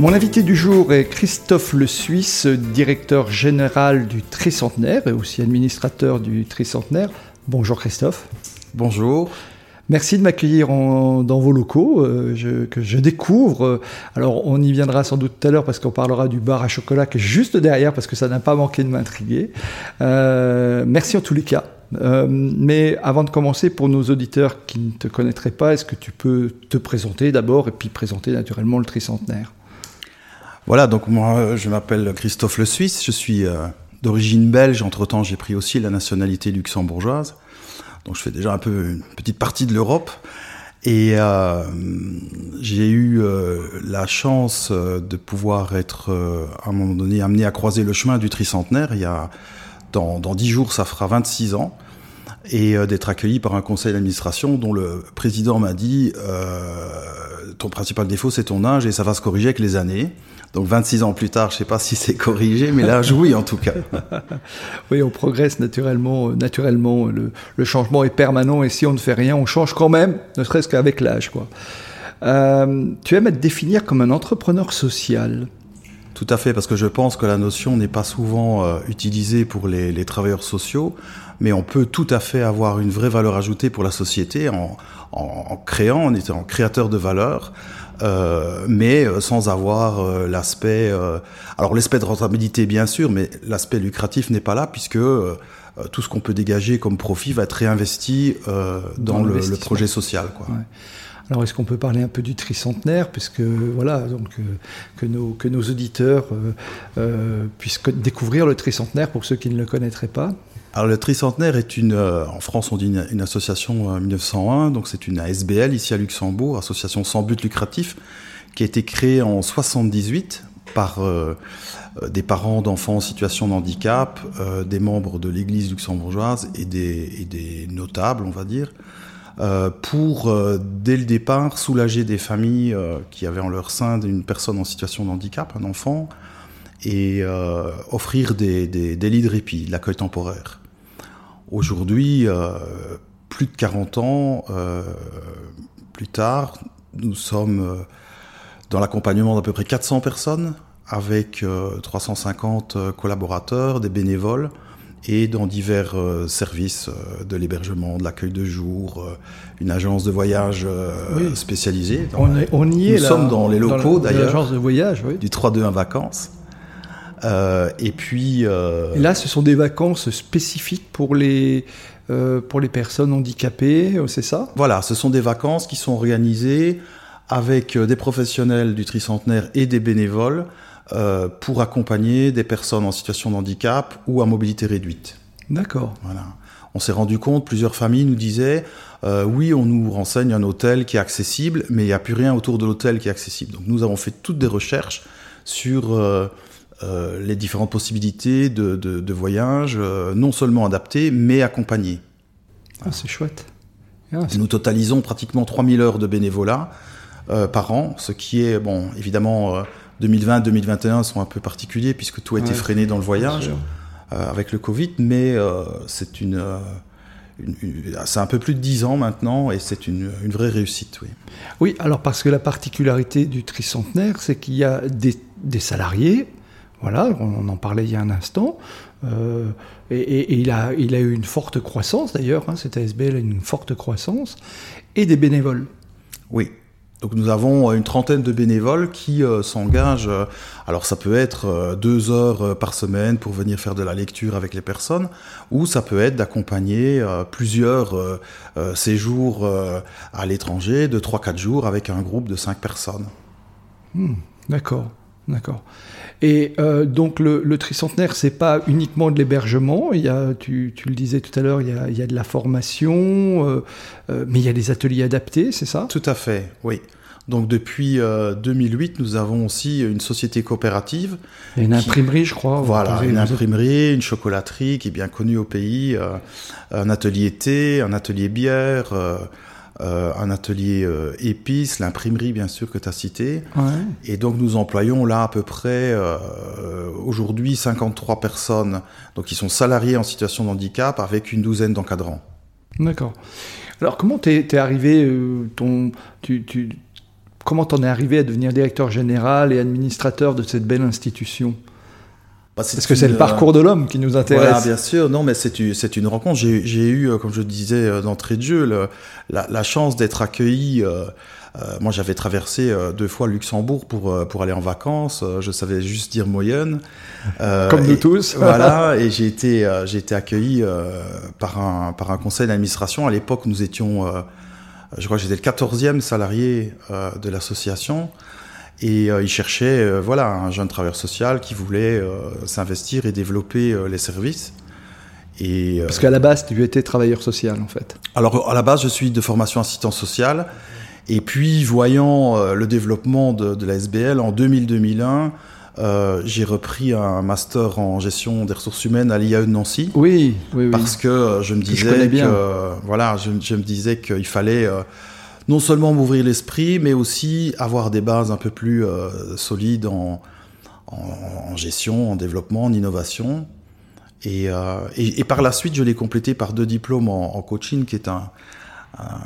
Mon invité du jour est Christophe Le Suisse, directeur général du Tricentenaire et aussi administrateur du Tricentenaire. Bonjour Christophe. Bonjour. Merci de m'accueillir dans vos locaux euh, que je découvre. Alors on y viendra sans doute tout à l'heure parce qu'on parlera du bar à chocolat qui est juste derrière parce que ça n'a pas manqué de m'intriguer. Euh, merci en tous les cas. Euh, mais avant de commencer, pour nos auditeurs qui ne te connaîtraient pas, est-ce que tu peux te présenter d'abord et puis présenter naturellement le tricentenaire? Voilà, donc moi je m'appelle Christophe Le Suisse, je suis d'origine belge, entre-temps j'ai pris aussi la nationalité luxembourgeoise. Donc je fais déjà un peu une petite partie de l'Europe. Et euh, j'ai eu euh, la chance euh, de pouvoir être à un moment donné amené à croiser le chemin du tricentenaire. Il y a dans, dans 10 jours, ça fera 26 ans. Et d'être accueilli par un conseil d'administration dont le président m'a dit ton principal défaut c'est ton âge et ça va se corriger avec les années. Donc 26 ans plus tard, je ne sais pas si c'est corrigé, mais là, oui en tout cas. oui, on progresse naturellement. Euh, naturellement, le, changement est permanent et si on ne fait rien, on change quand même, ne serait-ce qu'avec l'âge. Quoi. Euh, tu aimes être définir comme un entrepreneur social? Tout à fait, parce que je pense que la notion n'est pas souvent euh, utilisée pour les, travailleurs sociaux, mais on peut tout à fait avoir une vraie valeur ajoutée pour la société en, en créant, en étant créateur de valeur, euh, mais euh, sans avoir euh, l'aspect. alors l'aspect de rentabilité bien sûr, mais l'aspect lucratif n'est pas là puisque tout ce qu'on peut dégager comme profit va être réinvesti dans, le, projet social. Quoi. Alors, est-ce qu'on peut parler un peu du tricentenaire, puisque voilà, donc que nos que nos auditeurs puissent découvrir le tricentenaire pour ceux qui ne le connaîtraient pas? Alors le tricentenaire est une, euh, en France on dit une, association en 1901, donc c'est une ASBL ici à Luxembourg, association sans but lucratif, qui a été créée en 78 par euh, euh, des parents d'enfants en situation de handicap, des membres de l'Église luxembourgeoise et des, et des, notables, on va dire, pour dès le départ soulager des familles qui avaient en leur sein une personne en situation de handicap, un enfant, et offrir des, des, des lits de répit, de l'accueil temporaire. Aujourd'hui, euh, plus de 40 ans euh, plus tard, nous sommes euh, dans l'accompagnement d'à peu près 400 personnes, avec 350 collaborateurs, des bénévoles, et dans divers services de l'hébergement, de l'accueil de jour, une agence de voyage spécialisée. on, y est Nous sommes dans les locaux d'ailleurs. L'agence de voyage, oui. Du 3-2-1 vacances. Euh, et puis. Euh, là, ce sont des vacances spécifiques pour les, euh, pour les personnes handicapées, c'est ça? Voilà, ce sont des vacances qui sont organisées avec des professionnels du tricentenaire et des bénévoles pour accompagner des personnes en situation de handicap ou à mobilité réduite. D'accord. Voilà. On s'est rendu compte, plusieurs familles nous disaient, oui, on nous renseigne un hôtel qui est accessible, mais il n'y a plus rien autour de l'hôtel qui est accessible. Donc nous avons fait toutes des recherches sur euh, les différentes possibilités de, de, voyage, euh, non seulement adaptées, mais accompagnées. Ah, c'est chouette. Ah, Nous totalisons pratiquement 3000 heures de bénévolat euh, par an, ce qui est, bon, évidemment, 2020-2021 sont un peu particuliers puisque tout a été freiné dans le voyage avec le Covid, mais c'est une, c'est un peu plus de 10 ans maintenant et c'est une, une, vraie réussite. Oui. oui, alors parce que la particularité du tricentenaire, c'est qu'il y a des, des salariés, voilà, on en parlait il y a un instant. Euh, et, il, a, il a eu une forte croissance d'ailleurs, hein, cette ASBL a une forte croissance, et des bénévoles. Oui. Donc nous avons une trentaine de bénévoles qui euh, s'engagent. Euh, alors ça peut être deux heures par semaine pour venir faire de la lecture avec les personnes, ou ça peut être d'accompagner plusieurs séjours à l'étranger de 3-4 jours avec un groupe de 5 personnes. Hmm, d'accord, d'accord. Et euh, donc le, le tricentenaire, c'est pas uniquement de l'hébergement. Il y a, tu, tu, le disais tout à l'heure, il, il, y a de la formation, euh, euh, mais il y a des ateliers adaptés, c'est ça? Tout à fait, oui. Donc depuis 2008, nous avons aussi une société coopérative. Et une imprimerie, je crois. Voilà, une imprimerie, une chocolaterie qui est bien connue au pays, un atelier thé, un atelier bière, euh, un atelier euh, épices, l'imprimerie bien sûr que tu as cité. Et donc nous employons là à peu près euh, aujourd'hui 53 personnes donc qui sont salariées en situation de handicap avec une douzaine d'encadrants. D'accord. Alors comment t'es es arrivé ton tu, tu comment t'en es arrivé à devenir directeur général et administrateur de cette belle institution? Bah, Parce que c'est le parcours de l'homme qui nous intéresse. Voilà, bien sûr. Non, mais c'est une rencontre. J'ai eu, euh, comme je disais euh, d'entrée de jeu, la, chance d'être accueilli. Euh, moi, j'avais traversé deux fois Luxembourg pour pour aller en vacances. je savais juste dire moyenne. comme nous tous. voilà. Et j'ai été j'ai été accueilli par un par un conseil d'administration. À l'époque, nous étions, je crois que j'étais le 14e salarié de l'association. Et euh, il cherchait euh, voilà, un jeune travailleur social qui voulait euh, s'investir et développer les services. Et, Parce qu'à la base, tu étais travailleur social en fait. Alors à la base, je suis de formation assistant social. Et puis, voyant le développement de, de la SBL en 2000-2001, euh, j'ai repris un master en gestion des ressources humaines à l'IAE de Nancy. Oui, oui, oui. Parce que je me disais que, voilà, je, je, me disais qu'il fallait non seulement m'ouvrir l'esprit, mais aussi avoir des bases un peu plus euh, solides en, gestion, en développement, en innovation. Euh, et, par la suite, je l'ai complété par deux diplômes en, coaching, qui est un,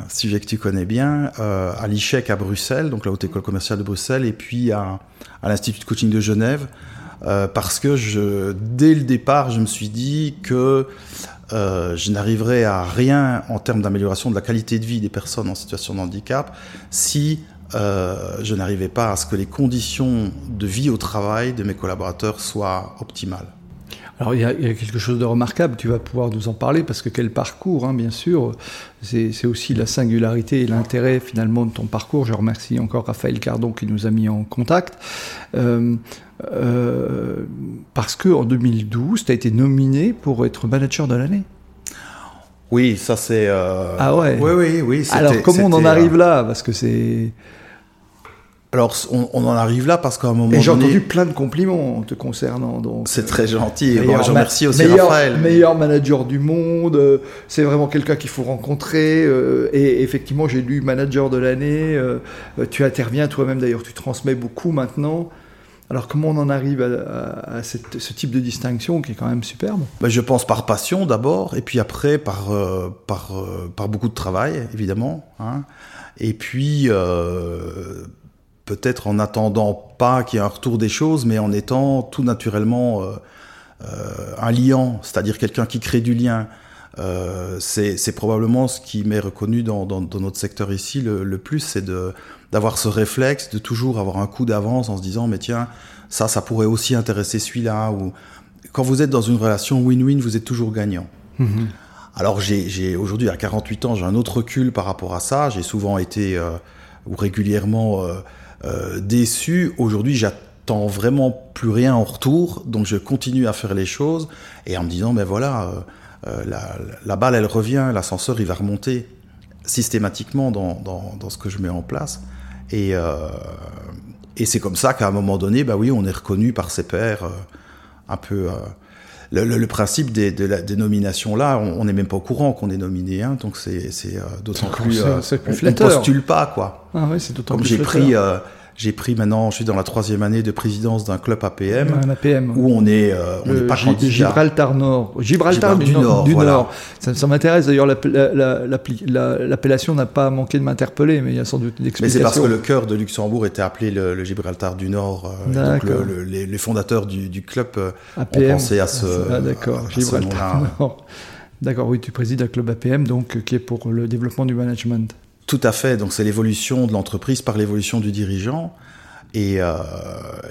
sujet que tu connais bien, euh, à l'ICHEC à Bruxelles, donc la Haute École Commerciale de Bruxelles, et puis à, l'Institut de Coaching de Genève, parce que dès le départ, je me suis dit que euh, je n'arriverai à rien en termes d'amélioration de la qualité de vie des personnes en situation de handicap si euh, je n'arrivais pas à ce que les conditions de vie au travail de mes collaborateurs soient optimales. Alors il y, a, quelque chose de remarquable, tu vas pouvoir nous en parler, parce que quel parcours, hein, bien sûr, c'est aussi la singularité et l'intérêt finalement de ton parcours. Je remercie encore Raphaël Cardon qui nous a mis en contact. Euh, euh, parce qu'en 2012, tu as été nominé pour être manager de l'année. Oui, ça c'est... Euh, ah ouais Oui, oui, oui. Alors comment on en arrive là? Parce que c'est... Alors, on, on, en arrive là parce qu'à un moment. Et j'ai entendu plein de compliments te concernant. Donc, c'est très gentil. Et je remercie aussi Raphaël. Meilleur manager du monde. Euh, c'est vraiment quelqu'un qu'il faut rencontrer. Euh, et effectivement, j'ai lu manager de l'année. Euh, tu interviens toi-même d'ailleurs. Tu transmets beaucoup maintenant. Alors comment on en arrive à, ce type de distinction qui est quand même superbe? Ben, Je pense par passion d'abord, et puis après par, par, par beaucoup de travail, évidemment. Hein. Et puis peut-être en attendant pas qu'il y ait un retour des choses, mais en étant tout naturellement euh, euh, un liant, c'est-à-dire quelqu'un qui crée du lien. Euh, c'est probablement ce qui m'est reconnu dans, notre secteur ici le, plus, c'est d'avoir ce réflexe, de toujours avoir un coup d'avance en se disant, mais tiens, ça, ça pourrait aussi intéresser celui-là. Ou quand vous êtes dans une relation win-win, vous êtes toujours gagnant. Mm-hmm. Alors j'ai aujourd'hui à 48 ans, j'ai un autre recul par rapport à ça. J'ai souvent été ou régulièrement euh, déçu. Aujourd'hui, j'attends vraiment plus rien en retour, donc je continue à faire les choses et en me disant, mais voilà, euh, euh, la, balle, elle revient, l'ascenseur, il va remonter systématiquement dans, dans, ce que je mets en place. Et, et c'est comme ça qu'à un moment donné, bah oui, on est reconnu par ses pairs un peu. Le, principe des, des nominations là, on n'est même pas au courant qu'on est nominé, hein, donc c'est d'autant plus, on, ne postule pas quoi. Ah ouais, c'est d'autant Comme j'ai pris j'ai pris maintenant, je suis dans la troisième année de présidence d'un club APM, un APM où on est, euh, on n'est pas candidat. Gibraltar Nord, Gibraltar, du, Nord, du Nord. Ça, m'intéresse d'ailleurs. L'appellation n'a pas manqué de m'interpeller, mais il y a sans doute une explication. Mais c'est parce que le cœur de Luxembourg était appelé le, Gibraltar du Nord. Euh, donc les, fondateurs du, club euh, APM. ont pensé à ce. Ah, d'accord, Gibraltar Nord. D'accord, oui, tu présides un club APM, donc qui est pour le développement du management. Tout à fait. Donc c'est l'évolution de l'entreprise par l'évolution du dirigeant. Et, euh,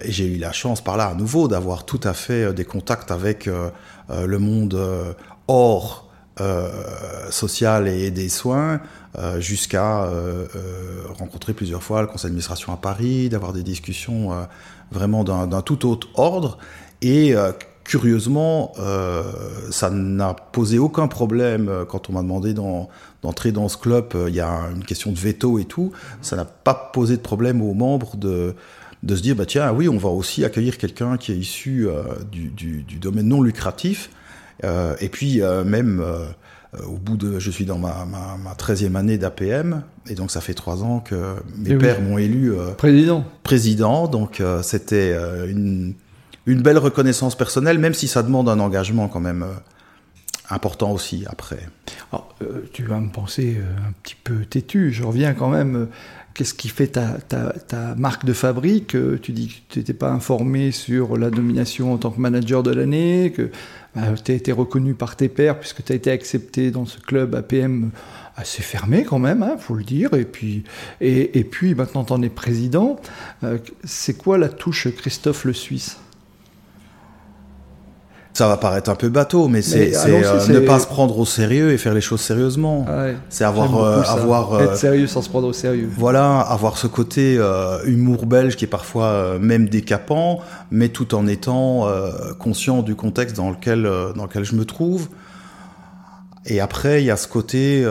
j'ai eu la chance par là à nouveau d'avoir tout à fait euh, des contacts avec euh, le monde hors social et des soins, jusqu'à rencontrer plusieurs fois le conseil d'administration à Paris, d'avoir des discussions vraiment d'un tout autre ordre. Et curieusement, ça n'a posé aucun problème quand on m'a demandé d'entrer dans ce club. Euh, il y a une question de veto et tout. Ça n'a pas posé de problème aux membres de, de se dire bah tiens oui on va aussi accueillir quelqu'un qui est issu du, du, du, domaine non lucratif et puis même au bout de je suis dans ma, ma, ma 13e année d'APM et donc ça fait trois ans que mes Eh pères m'ont élu président président donc c'était une une belle reconnaissance personnelle, même si ça demande un engagement quand même euh, important aussi après. Alors, euh, tu vas me penser euh, un petit peu têtu, je reviens quand même. euh, Qu'est-ce qui fait ta, ta, marque de fabrique Tu dis que tu n'étais pas informé sur la nomination en tant que manager de l'année, que tu as été reconnu par tes pairs puisque tu as été accepté dans ce club APM assez fermé quand même, il faut le dire. Et puis, et, puis maintenant, tu en es président. C'est quoi la touche Christophe le Suisse? Ça va paraître un peu bateau, mais c'est Mais euh, c'est- ne pas se prendre au sérieux et faire les choses sérieusement. Ouais, C'est avoir, euh, avoir, euh, Être sérieux sans se prendre au sérieux. Voilà, avoir ce côté humour belge qui est parfois même décapant, mais tout en étant conscient du contexte dans lequel, dans lequel je me trouve. Et après, il y a ce côté,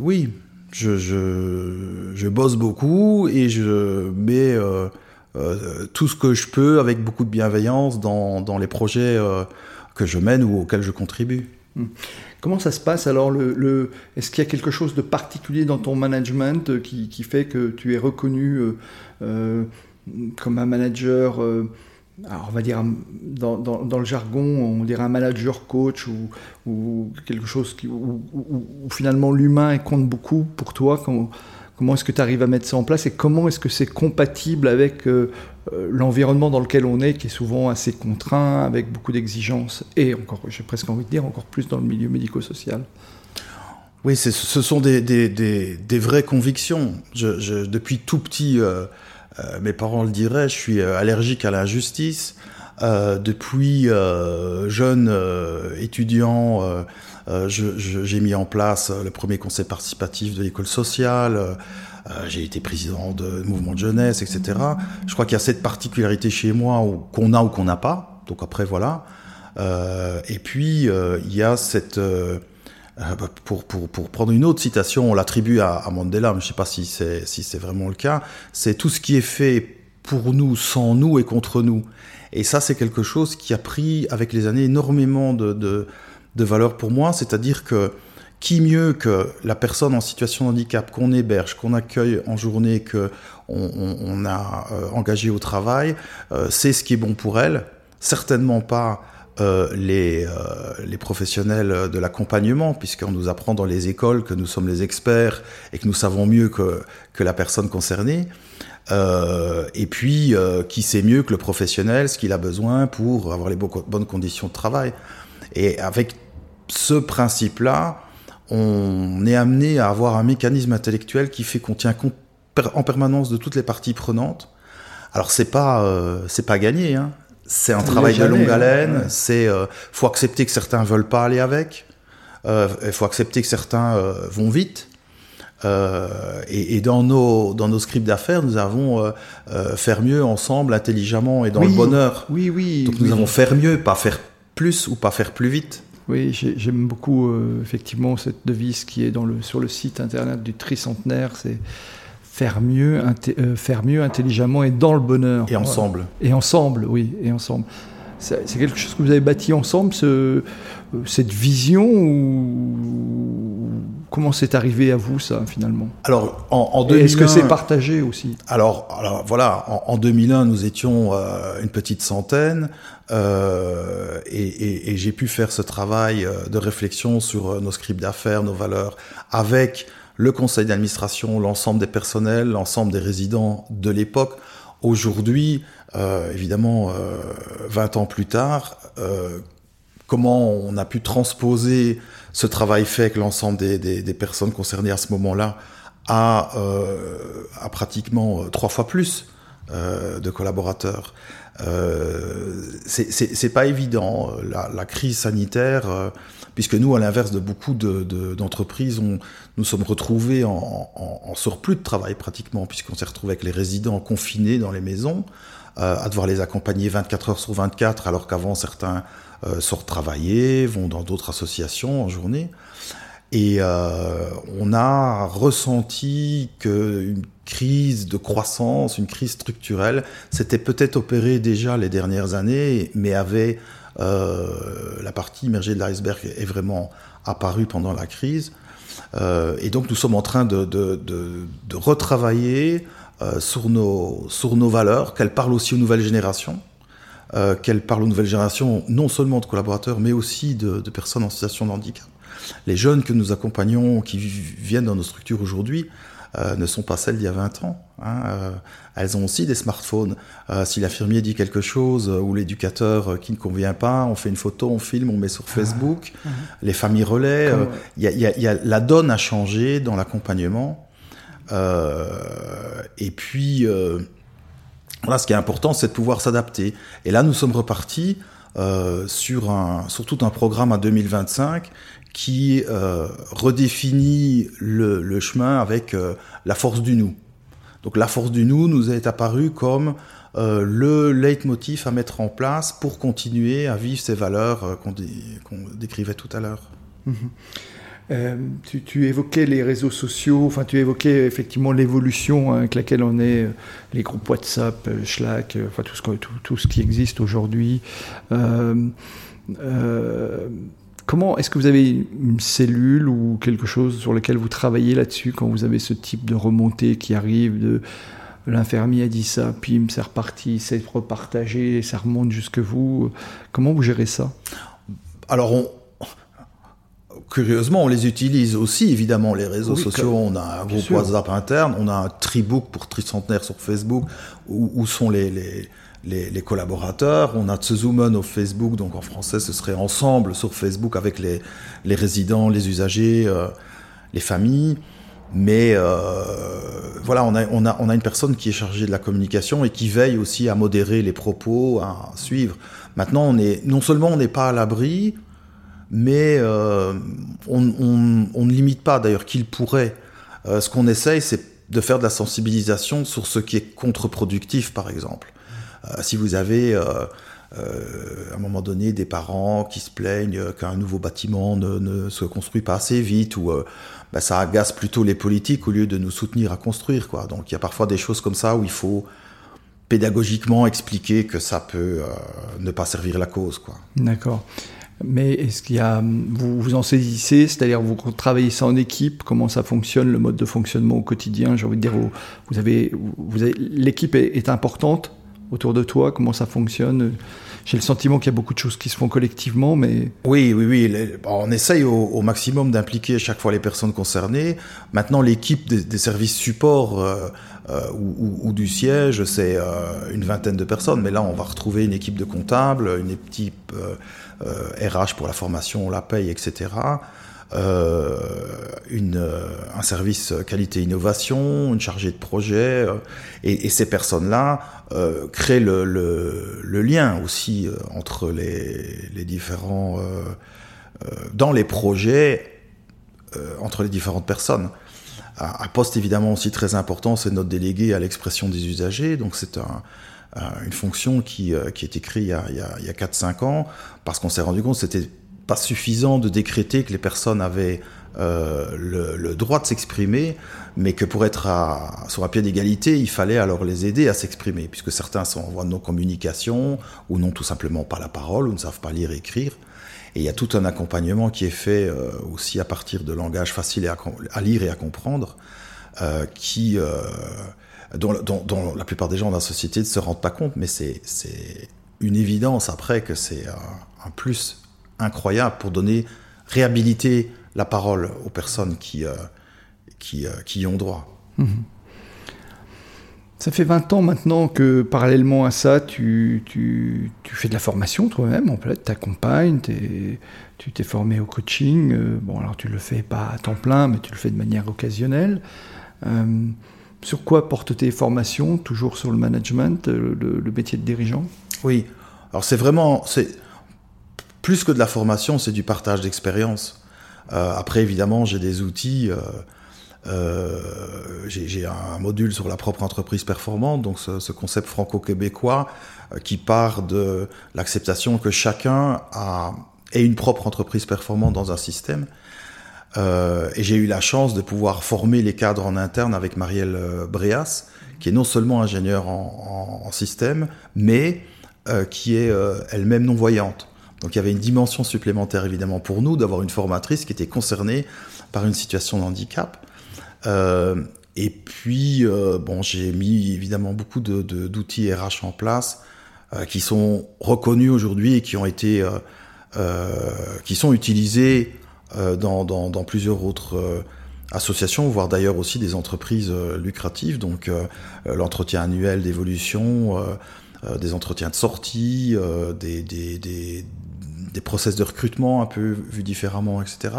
oui, je, je, je bosse beaucoup et je mets euh, tout ce que je peux avec beaucoup de bienveillance dans, dans les projets euh, que je mène ou auxquels je contribue. Comment ça se passe alors le, Est-ce qu'il y a quelque chose de particulier dans ton management euh, qui, qui fait que tu es reconnu comme un manager alors on va dire dans, dans- le jargon, on dirait un manager coach ou, ou quelque chose qui, où, finalement l'humain compte beaucoup pour toi? Comment est-ce que tu arrives à mettre ça en place et comment est-ce que c'est compatible avec euh, euh, l'environnement dans lequel on est, qui est souvent assez contraint, avec beaucoup d'exigences et encore, j'ai presque envie de dire, encore plus dans le milieu médico-social? Oui, ce sont des, vraies convictions. Depuis tout petit, euh, mes parents le diraient, je suis allergique à l'injustice. Euh, depuis euh, jeune euh, étudiant, j'ai mis en place le premier conseil participatif de l'école sociale. j'ai été président de mouvement de jeunesse, etc. Je crois qu'il y a cette particularité chez moi qu'on a ou qu'on n'a pas. Donc après, voilà. Euh, et puis, euh, il y a cette... euh, bah, pour, pour, pour prendre une autre citation, on l'attribue à, à Mandela, mais je ne sais pas si c'est si c'est vraiment le cas, c'est tout ce qui est fait pour nous, sans nous et contre nous. Et ça, c'est quelque chose qui a pris avec les années énormément de, de, de valeur pour moi, c'est-à-dire que qui mieux que la personne en situation de handicap qu'on héberge, qu'on accueille en journée, que on, a euh, engagé au travail, euh, c'est ce qui est bon pour elle. Certainement pas euh, les, euh, les professionnels de l'accompagnement, puisqu'on nous apprend dans les écoles que nous sommes les experts et que nous savons mieux que, que la personne concernée. Euh, et puis, euh, qui sait mieux que le professionnel ce qu'il a besoin pour avoir les bo- bonnes conditions de travail. Et avec ce principe-là, on est amené à avoir un mécanisme intellectuel qui fait qu'on tient compte en permanence de toutes les parties prenantes. Alors c'est pas euh, c'est pas gagné, hein. c'est un travail de longue hein. haleine. Ouais. C'est euh, faut accepter que certains veulent pas aller avec. Euh, Il faut accepter que certains euh, vont vite. Euh, et, et dans nos dans nos scripts d'affaires, nous avons euh, euh, faire mieux ensemble, intelligemment et dans Oui, le bonheur. Oui, oui. Donc oui. nous avons faire mieux, pas faire plus ou pas faire plus vite. Oui, j'ai- j'aime beaucoup effectivement cette devise qui est dans le, sur le site internet du tricentenaire, c'est faire mieux, faire mieux intelligemment et dans le bonheur. Et ensemble. Et ensemble, oui, et ensemble. C'est quelque chose que vous avez bâti ensemble, ce, cette vision ou comment c'est arrivé à vous ça finalement? Alors en, en Et 2001, Est-ce que c'est partagé aussi? Alors, alors voilà, en, en 2001, nous étions euh, une petite centaine euh, et, et- et j'ai pu faire ce travail euh, de réflexion sur nos scripts d'affaires, nos valeurs, avec le conseil d'administration, l'ensemble des personnels, l'ensemble des résidents de l'époque. Aujourd'hui, euh, évidemment, euh, 20 ans plus tard, comment on a pu transposer ce travail fait avec l'ensemble des, des- des personnes concernées à ce moment-là à, euh, à pratiquement euh, trois fois plus euh, de collaborateurs. Euh, c'est- pas évident. La, la crise sanitaire, euh, puisque nous, à l'inverse de beaucoup de- de- d'entreprises, on nous sommes retrouvés en, en- en surplus de travail pratiquement, puisqu'on s'est retrouvés avec les résidents confinés dans les maisons. à devoir les accompagner 24 heures sur 24, alors qu'avant certains sortent travailler, vont dans d'autres associations en journée. Et on a ressenti qu'une crise de croissance, une crise structurelle, s'était peut-être opérée déjà les dernières années, mais avait la partie immergée de l'iceberg est vraiment apparue pendant la crise. Euh, et donc nous sommes en train de, de, de, retravailler euh, sur, nos, sur nos valeurs, qu'elles parlent aussi aux nouvelles générations, euh, qu'elles parlent aux nouvelles générations non seulement de collaborateurs, mais aussi de, de personnes en situation de handicap. Les jeunes que nous accompagnons, qui viennent dans nos structures aujourd'hui, euh, ne sont pas celles d'il y a 20 ans. Hein. Euh, elles ont aussi des smartphones. Euh, si l'infirmier dit quelque chose ou l'éducateur qui ne convient pas, on fait une photo, on filme, on met sur Facebook. Ah, ah. Les familles relais. Il y, y, y, a, la donne a changé dans l'accompagnement. et puis, voilà, ce qui est important, c'est de pouvoir s'adapter. Et là, nous sommes repartis sur, un, sur tout un programme à 2025 qui euh, redéfinit le, le, chemin avec euh, la force du nous. Donc la force du nous nous est apparue comme euh, le leitmotiv à mettre en place pour continuer à vivre ces valeurs euh, qu'on décrivait tout à l'heure. Mhm. Euh, tu, évoquais les réseaux sociaux, enfin tu évoquais effectivement l'évolution hein, avec laquelle on est, les groupes WhatsApp, Slack, enfin tout ce, tout, ce qui existe aujourd'hui. Euh, Comment est-ce que vous avez une cellule ou quelque chose sur lequel vous travaillez là-dessus quand vous avez ce type de remontée qui arrive de l'infirmier a dit ça, puis c'est reparti, c'est repartagé, ça remonte jusque vous? Comment vous gérez ça? Alors on, curieusement, on les utilise aussi, évidemment, les réseaux sociaux. On a un groupe WhatsApp interne, on a un tribook pour tricentenaire sur Facebook, où, où sont les, les, les, collaborateurs. On a Tsuzumen au Facebook, donc en français ce serait ensemble sur Facebook avec les, les résidents, les usagers, euh, les familles. Mais euh, voilà, on a, on, a, on a une personne qui est chargée de la communication et qui veille aussi à modérer les propos, à suivre. Maintenant, on est, non seulement on n'est pas à l'abri, mais euh, on, ne limite pas d'ailleurs qu'il pourrait. Euh, ce qu'on essaye, c'est de faire de la sensibilisation sur ce qui est contre-productif, par exemple. Euh, si vous avez à un moment donné des parents qui se plaignent qu'un nouveau bâtiment ne, se construit pas assez vite ou bah, ça agace plutôt les politiques au lieu de nous soutenir à construire quoi. Donc il y a parfois des choses comme ça où il faut pédagogiquement expliquer que ça peut ne pas servir la cause. D'accord. Mais est-ce qu'il y a vous vous en saisissez, c'est-à-dire vous travaillez ça en équipe, comment ça fonctionne, le mode de fonctionnement au quotidien, j'ai envie de dire vous avez vous l'équipe est, importante autour de toi Comment ça fonctionne? J'ai le sentiment qu'il y a beaucoup de choses qui se font collectivement, mais... Oui, oui, oui. On essaye au, maximum d'impliquer chaque fois les personnes concernées. Maintenant, l'équipe des, des, services support euh, euh, ou, ou, du siège, c'est euh, une vingtaine de personnes. Mais là, on va retrouver une équipe de comptables, une équipe RH euh, pour la formation, la paye, etc euh, euh, un service qualité innovation, une chargée de projet, et, ces personnes-là créent le, lien aussi entre les différents dans les projets entre les différentes personnes. Un poste évidemment aussi très important, c'est notre délégué à l'expression des usagers. Donc c'est un, une fonction qui, qui a été créée il y a, a 4-5 ans parce qu'on s'est rendu compte que c'était pas suffisant de décréter que les personnes avaient euh, le, droit de s'exprimer, mais que pour être sur un pied d'égalité, il fallait alors les aider à s'exprimer, puisque certains sont en voie de non-communication, ou n'ont tout simplement pas la parole, ou ne savent pas lire et écrire. Et il y a tout un accompagnement qui est fait euh, aussi à partir de langage facile à, lire et à comprendre, euh, qui, euh, dont, la plupart des gens dans la société ne se rendent pas compte, mais c'est une évidence après que c'est un, plus incroyable pour donner, réhabiliter la parole aux personnes qui, euh, euh, qui, y ont droit. Mmh. Ça fait 20 ans maintenant que parallèlement à ça, tu, fais de la formation toi-même, en fait, tu accompagnes, tu t'es formé au coaching. Euh, bon, alors tu le fais pas à temps plein, mais tu le fais de manière occasionnelle. Euh, sur quoi portent tes formations Toujours sur le management, le, le métier de dirigeant? Oui, alors c'est vraiment, plus que de la formation, c'est du partage d'expérience. Euh, après, évidemment, j'ai des outils euh, j'ai un module sur la propre entreprise performante, donc ce, ce concept franco-québécois qui part de l'acceptation que chacun a, ait une propre entreprise performante dans un système. Euh, et j'ai eu la chance de pouvoir former les cadres en interne avec Marielle Bréas, qui est non seulement ingénieure en, système, mais euh, qui est euh, elle-même non-voyante. Donc il y avait une dimension supplémentaire évidemment pour nous d'avoir une formatrice qui était concernée par une situation de handicap. Euh, et puis, euh, bon, j'ai mis évidemment beaucoup d'outils de, RH en place euh, qui sont reconnus aujourd'hui et qui ont été, qui sont utilisés dans, dans, dans, plusieurs autres associations, voire d'ailleurs aussi des entreprises lucratives. Donc, l'entretien annuel d'évolution euh, des entretiens de sortie, euh, des, des, des, des, process de recrutement un peu vus différemment, etc.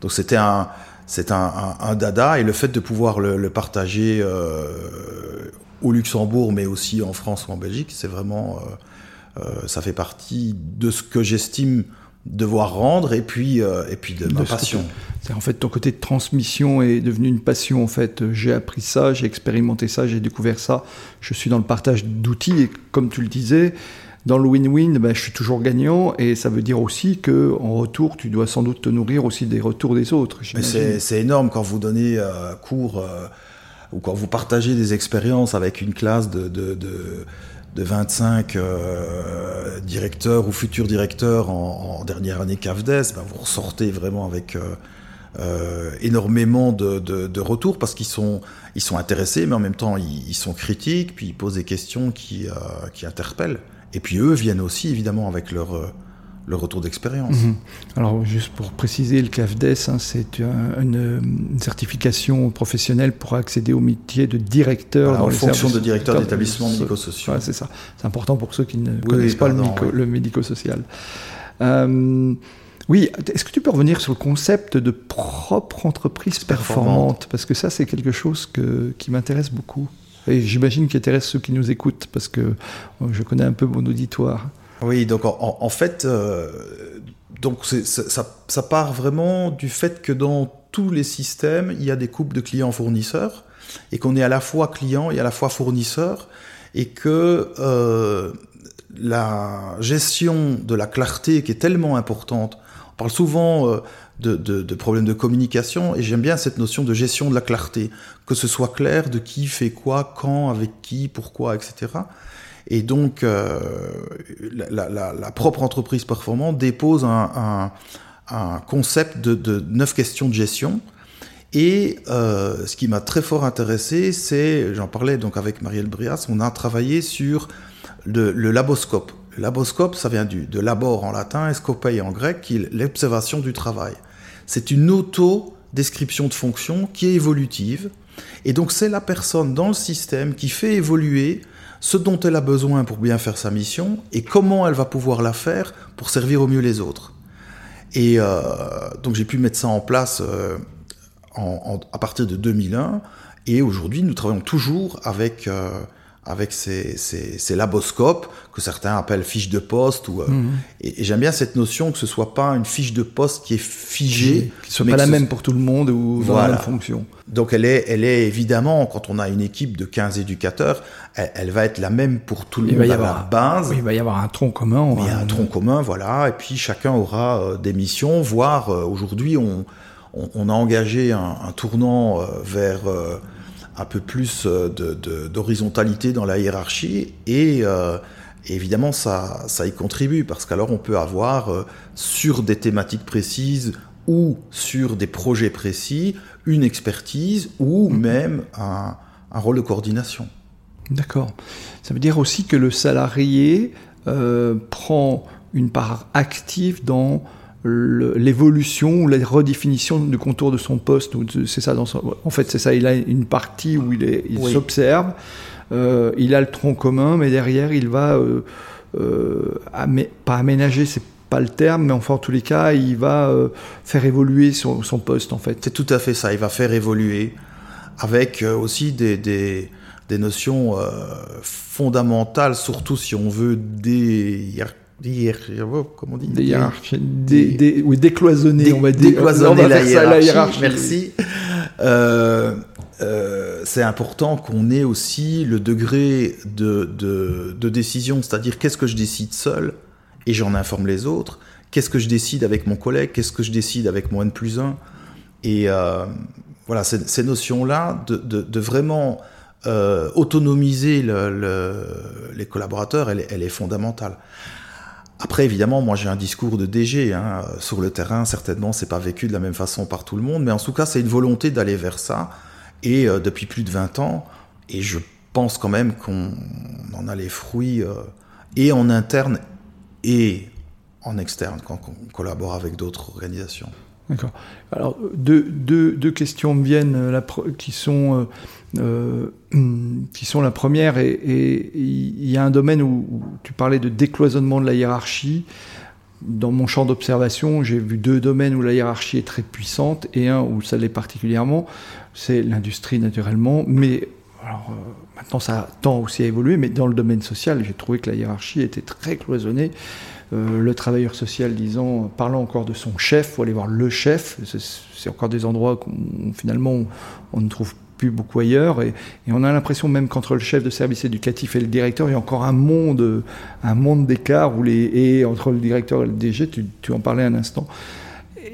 Donc c'était un, c'est un, un, dada et le fait de pouvoir le, le partager euh, au Luxembourg, mais aussi en France ou en Belgique, c'est vraiment, euh, euh, ça fait partie de ce que j'estime devoir rendre et puis euh, et puis de, de ma passion. C'est en fait ton côté de transmission est devenu une passion en fait. J'ai appris ça, j'ai expérimenté ça, j'ai découvert ça. Je suis dans le partage d'outils et comme tu le disais, dans le win-win, ben, je suis toujours gagnant et ça veut dire aussi que en retour, tu dois sans doute te nourrir aussi des retours des autres. Mais c'est énorme quand vous donnez euh, cours euh, ou quand vous partagez des expériences avec une classe de, de, de de 25 euh, directeurs ou futurs directeurs en, dernière année CAFDES, ben vous ressortez vraiment avec euh, euh, énormément de, de, retours parce qu'ils sont, sont intéressés, mais en même temps ils, ils sont critiques, puis ils posent des questions qui, qui interpellent. Et puis eux viennent aussi évidemment avec leur le retour d'expérience. Mmh. Alors, juste pour préciser, le CAFDES, hein, c'est une, une, certification professionnelle pour accéder au métier de directeur Alors, dans les fonction de directeur d'établissement médico-social. Ouais, c'est ça. C'est important pour ceux qui ne oui, connaissent pas pardon, le, oui. médico-social. Euh, oui, est-ce que tu peux revenir sur le concept de propre entreprise performante, performante? Parce que ça, c'est quelque chose que, qui m'intéresse beaucoup. Et j'imagine qu'il intéresse ceux qui nous écoutent, parce que je connais un peu mon auditoire. Oui, donc en, en fait, euh, donc ça, ça, part vraiment du fait que dans tous les systèmes, il y a des couples de clients-fournisseurs et qu'on est à la fois client et à la fois fournisseur et que euh, la gestion de la clarté qui est tellement importante, on parle souvent euh, de, de, de, problèmes de communication et j'aime bien cette notion de gestion de la clarté, que ce soit clair de qui fait quoi, quand, avec qui, pourquoi, etc. Et donc, euh, la, propre entreprise performante dépose un, concept de, de, neuf questions de gestion. Et euh, ce qui m'a très fort intéressé, c'est, j'en parlais donc avec Marielle Brias, on a travaillé sur le, le laboscope. Le laboscope, ça vient du, de labor en latin et scopei en grec, qui est l'observation du travail. C'est une auto-description de fonction qui est évolutive. Et donc c'est la personne dans le système qui fait évoluer ce dont elle a besoin pour bien faire sa mission et comment elle va pouvoir la faire pour servir au mieux les autres. Et euh, donc j'ai pu mettre ça en place euh, à partir de 2001 et aujourd'hui nous travaillons toujours avec euh, avec ces, ces, ces, laboscopes que certains appellent fiches de poste. Ou, mmh. Et, et j'aime bien cette notion que ce soit pas une fiche de poste qui est figée. Qui soit pas la même pour tout le monde ou dans voilà. la même fonction. Donc elle est, elle est évidemment, quand on a une équipe de 15 éducateurs, elle, elle va être la même pour tout le il monde va à avoir, la base. Oui, il va y avoir un tronc commun. Il y a un tronc commun, voilà. Et puis chacun aura euh, des missions, voire euh, aujourd'hui on, on, on, a engagé un, un tournant euh, vers un peu plus d'horizontalité de, de, dans la hiérarchie et, euh, évidemment ça, ça y contribue parce qu'alors on peut avoir euh, sur des thématiques précises ou sur des projets précis une expertise ou mmh. même un, un, rôle de coordination. D'accord. Ça veut dire aussi que le salarié euh, prend une part active dans l'évolution ou la redéfinition du contour de son poste. C'est ça. Dans son, en fait, c'est ça. Il a une partie où il, est, il oui. s'observe. Euh, il a le tronc commun, mais derrière, il va euh, euh, amé, pas aménager, c'est pas le terme, mais enfin, en tous les cas, il va euh, faire évoluer son, son, poste, en fait. C'est tout à fait ça. Il va faire évoluer avec euh, aussi des, des, des notions euh, fondamentales, surtout si on veut des comment on dit des hiérarchies, des, des, oui, décloisonner, dé, on va dire. Décloisonner la, hiérarchie, la hiérarchie. Merci. Euh, c'est important qu'on ait aussi le degré de, de décision, c'est-à-dire qu'est-ce que je décide seul et j'en informe les autres, qu'est-ce que je décide avec mon collègue, qu'est-ce que je décide avec mon N plus 1. Et voilà, ces, notions-là de, de, vraiment euh, autonomiser le, les collaborateurs, elle, elle, est fondamentale. Après, évidemment, moi j'ai un discours de DG hein, sur le terrain. Certainement, c'est pas vécu de la même façon par tout le monde, mais en tout cas, c'est une volonté d'aller vers ça. Et euh, depuis plus de 20 ans, et je pense quand même qu'on en a les fruits euh, et en interne et en externe quand on collabore avec d'autres organisations. D'accord. Alors, deux, deux, deux, questions me viennent euh, qui, sont, euh, euh, qui sont la première, et il y a un domaine où, tu parlais de décloisonnement de la hiérarchie. Dans mon champ d'observation, j'ai vu deux domaines où la hiérarchie est très puissante, et un où ça l'est particulièrement. C'est l'industrie, naturellement, mais maintenant ça tend aussi à évoluer, mais dans le domaine social, j'ai trouvé que la hiérarchie était très cloisonnée. Euh, le travailleur social disant, parlant encore de son chef, faut aller voir le chef. C'est encore des endroits où finalement on ne trouve plus beaucoup ailleurs. Et, on a l'impression même qu'entre le chef de service éducatif et le directeur, il y a encore un monde, un monde d'écart où les et entre le directeur et le DG, tu, en parlais un instant.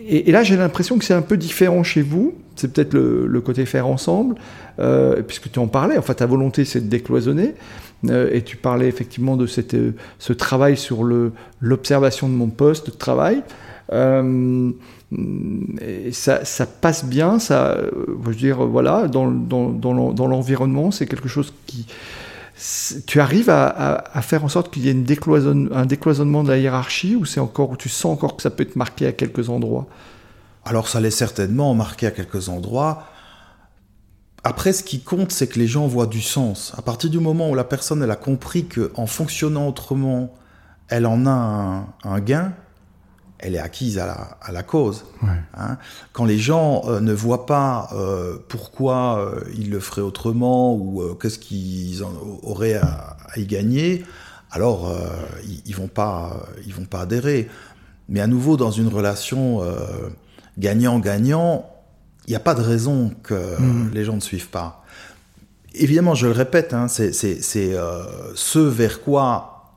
Et, là, j'ai l'impression que c'est un peu différent chez vous. C'est peut-être le, côté faire ensemble, euh, puisque tu en parlais. Enfin, ta volonté, c'est de décloisonner. Euh, et tu parlais effectivement de euh, ce travail sur l'observation de mon poste de travail. Euh, ça, passe bien, ça, je veux dire, voilà, dans, l'environnement, c'est quelque chose qui. Tu arrives à, faire en sorte qu'il y ait un décloisonnement de la hiérarchie ou c'est encore, tu sens encore que ça peut être marqué à quelques endroits? Alors ça l'est certainement marqué à quelques endroits. Après, ce qui compte, c'est que les gens voient du sens. À partir du moment où la personne elle a compris que en fonctionnant autrement, elle en a un, gain, elle est acquise à la, cause. Hein. Quand les gens euh, ne voient pas euh, pourquoi euh, ils le feraient autrement ou qu'est-ce qu'ils auraient à, y gagner, alors ils, ils, vont pas, ils vont pas adhérer. Mais à nouveau, dans une relation gagnant-gagnant, il n'y a pas de raison que hmm. les gens ne suivent pas. Évidemment, je le répète, hein, c'est euh, ce vers quoi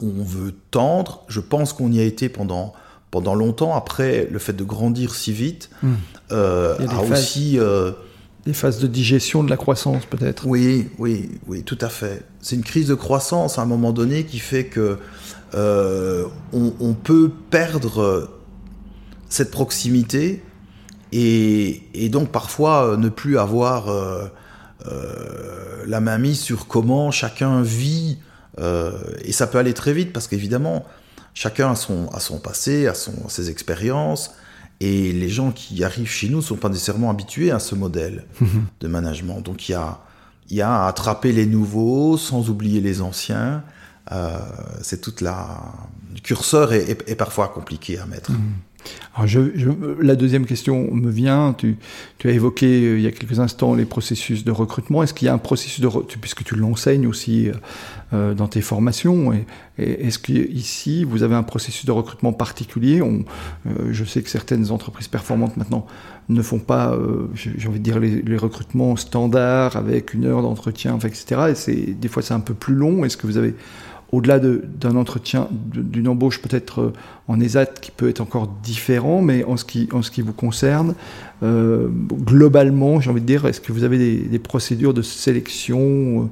on veut tendre. Je pense qu'on y a été pendant, pendant longtemps. Après, le fait de grandir si vite hmm. euh, a, aussi... Euh, des phases de digestion de la croissance, peut-être. Oui, oui, oui, tout à fait. C'est une crise de croissance à un moment donné qui fait que on, on, peut perdre cette proximité et, donc parfois euh, ne plus avoir euh, euh, la main mise sur comment chacun vit, et ça peut aller très vite parce qu'évidemment, chacun a son, a son passé, a, son, ses expériences, et les gens qui arrivent chez nous ne sont pas nécessairement habitués à ce modèle de management. Donc il y a, il y a à attraper les nouveaux sans oublier les anciens. c'est toute la... Le curseur est, parfois compliqué à mettre. La deuxième question me vient. Tu, tu, as évoqué euh, il y a quelques instants les processus de recrutement. Est-ce qu'il y a un processus de puisque tu l'enseignes aussi euh, euh, dans tes formations et, Est-ce qu'ici vous avez un processus de recrutement particulier? Je sais que certaines entreprises performantes maintenant ne font pas, j'ai envie de dire les, recrutements standards avec une heure d'entretien, etc. Et des fois c'est un peu plus long. Est-ce que vous avez au-delà d'un entretien, d'une embauche peut-être euh, en ESAT qui peut être encore différent, mais en ce qui, vous concerne, euh, globalement, j'ai envie de dire, est-ce que vous avez des, procédures de sélection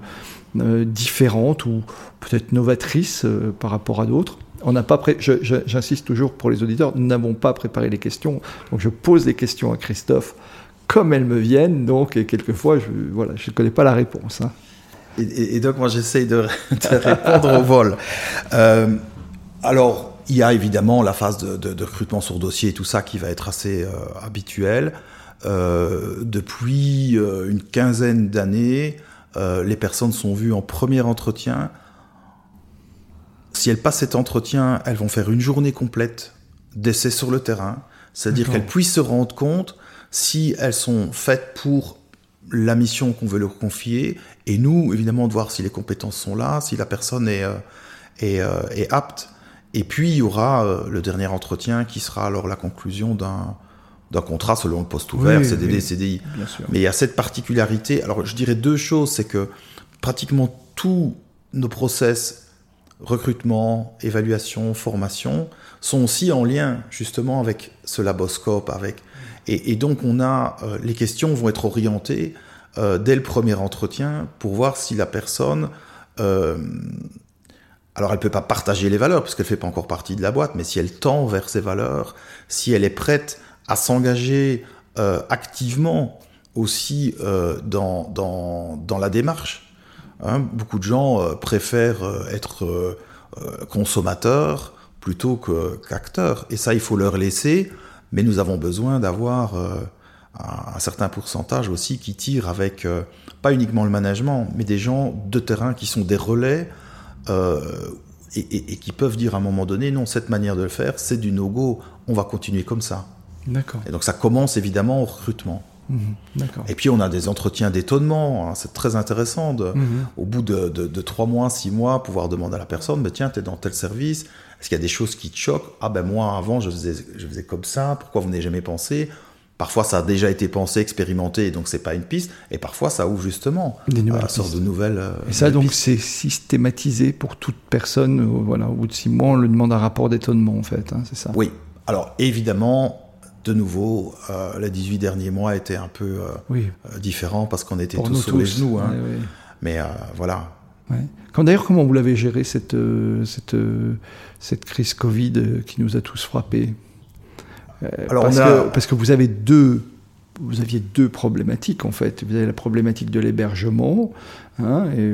euh, différentes ou peut-être novatrices par rapport à d'autres? J'insiste toujours pour les auditeurs, nous n'avons pas préparé les questions, donc je pose les questions à Christophe comme elles me viennent, donc et quelquefois je ne connais pas la réponse. Hein. Et, donc, moi, j'essaye de, répondre au vol. Euh, alors, il y a évidemment la phase de, recrutement sur dossier et tout ça qui va être assez euh, habituel. Euh, depuis une quinzaine d'années, les personnes sont vues en premier entretien. Si elles passent cet entretien, elles vont faire une journée complète d'essais sur le terrain. C'est-à-dire qu'elles puissent se rendre compte si elles sont faites pour la mission qu'on veut leur confier, et nous, évidemment, de voir si les compétences sont là, si la personne est, euh, euh, est, apte. Et puis, il y aura euh, le dernier entretien qui sera alors la conclusion d'un d'un contrat selon le poste ouvert, CDD, CDI. Mais il y a cette particularité. Alors, je dirais deux choses. C'est que pratiquement tous nos process recrutement, évaluation, formation sont aussi en lien justement avec ce laboscope, avec et, donc on a euh, les questions vont être orientées euh, dès le premier entretien pour voir si la personne euh, alors elle peut pas partager les valeurs parce qu'elle fait pas encore partie de la boîte, mais si elle tend vers ces valeurs, si elle est prête à s'engager activement aussi dans, dans, dans la démarche, Hein, beaucoup de gens euh, préfèrent euh, être euh, consommateurs plutôt qu'acteurs. et ça, il faut leur laisser, mais nous avons besoin d'avoir un, certain pourcentage aussi qui tire avec, pas uniquement le management, mais des gens de terrain qui sont des relais et, qui peuvent dire à un moment donné, non, cette manière de le faire, c'est du no-go, on va continuer comme ça. D'accord. Et donc ça commence évidemment au recrutement. Mhm. et puis on a des entretiens d'étonnement, hein, c'est très intéressant de, mhm. au bout de, de, trois mois, six mois, pouvoir demander à la personne, mais tiens, tu es dans tel service, est-ce qu'il y a des choses qui te choquent? Ah ben moi avant je faisais, je faisais comme ça, pourquoi vous n'avez jamais pensé? Parfois ça a déjà été pensé, expérimenté, donc c'est pas une piste, et parfois ça ouvre justement des nouvelles euh, de nouvelles. Euh, et ça donc c'est systématisé pour toute personne, euh, voilà, au bout de six mois on le demande un rapport d'étonnement en fait, hein, c'est ça? Oui, alors évidemment de nouveau, euh, les 18 derniers mois étaient un peu euh, différents parce qu'on était tous sur les genoux. Hein. Mais voilà. D'ailleurs, comment vous l'avez géré cette, cette, cette crise Covid qui nous a tous frappés? Alors parce, que, parce que vous avez deux vous aviez deux problématiques en fait. Vous avez la problématique de l'hébergement, hein, et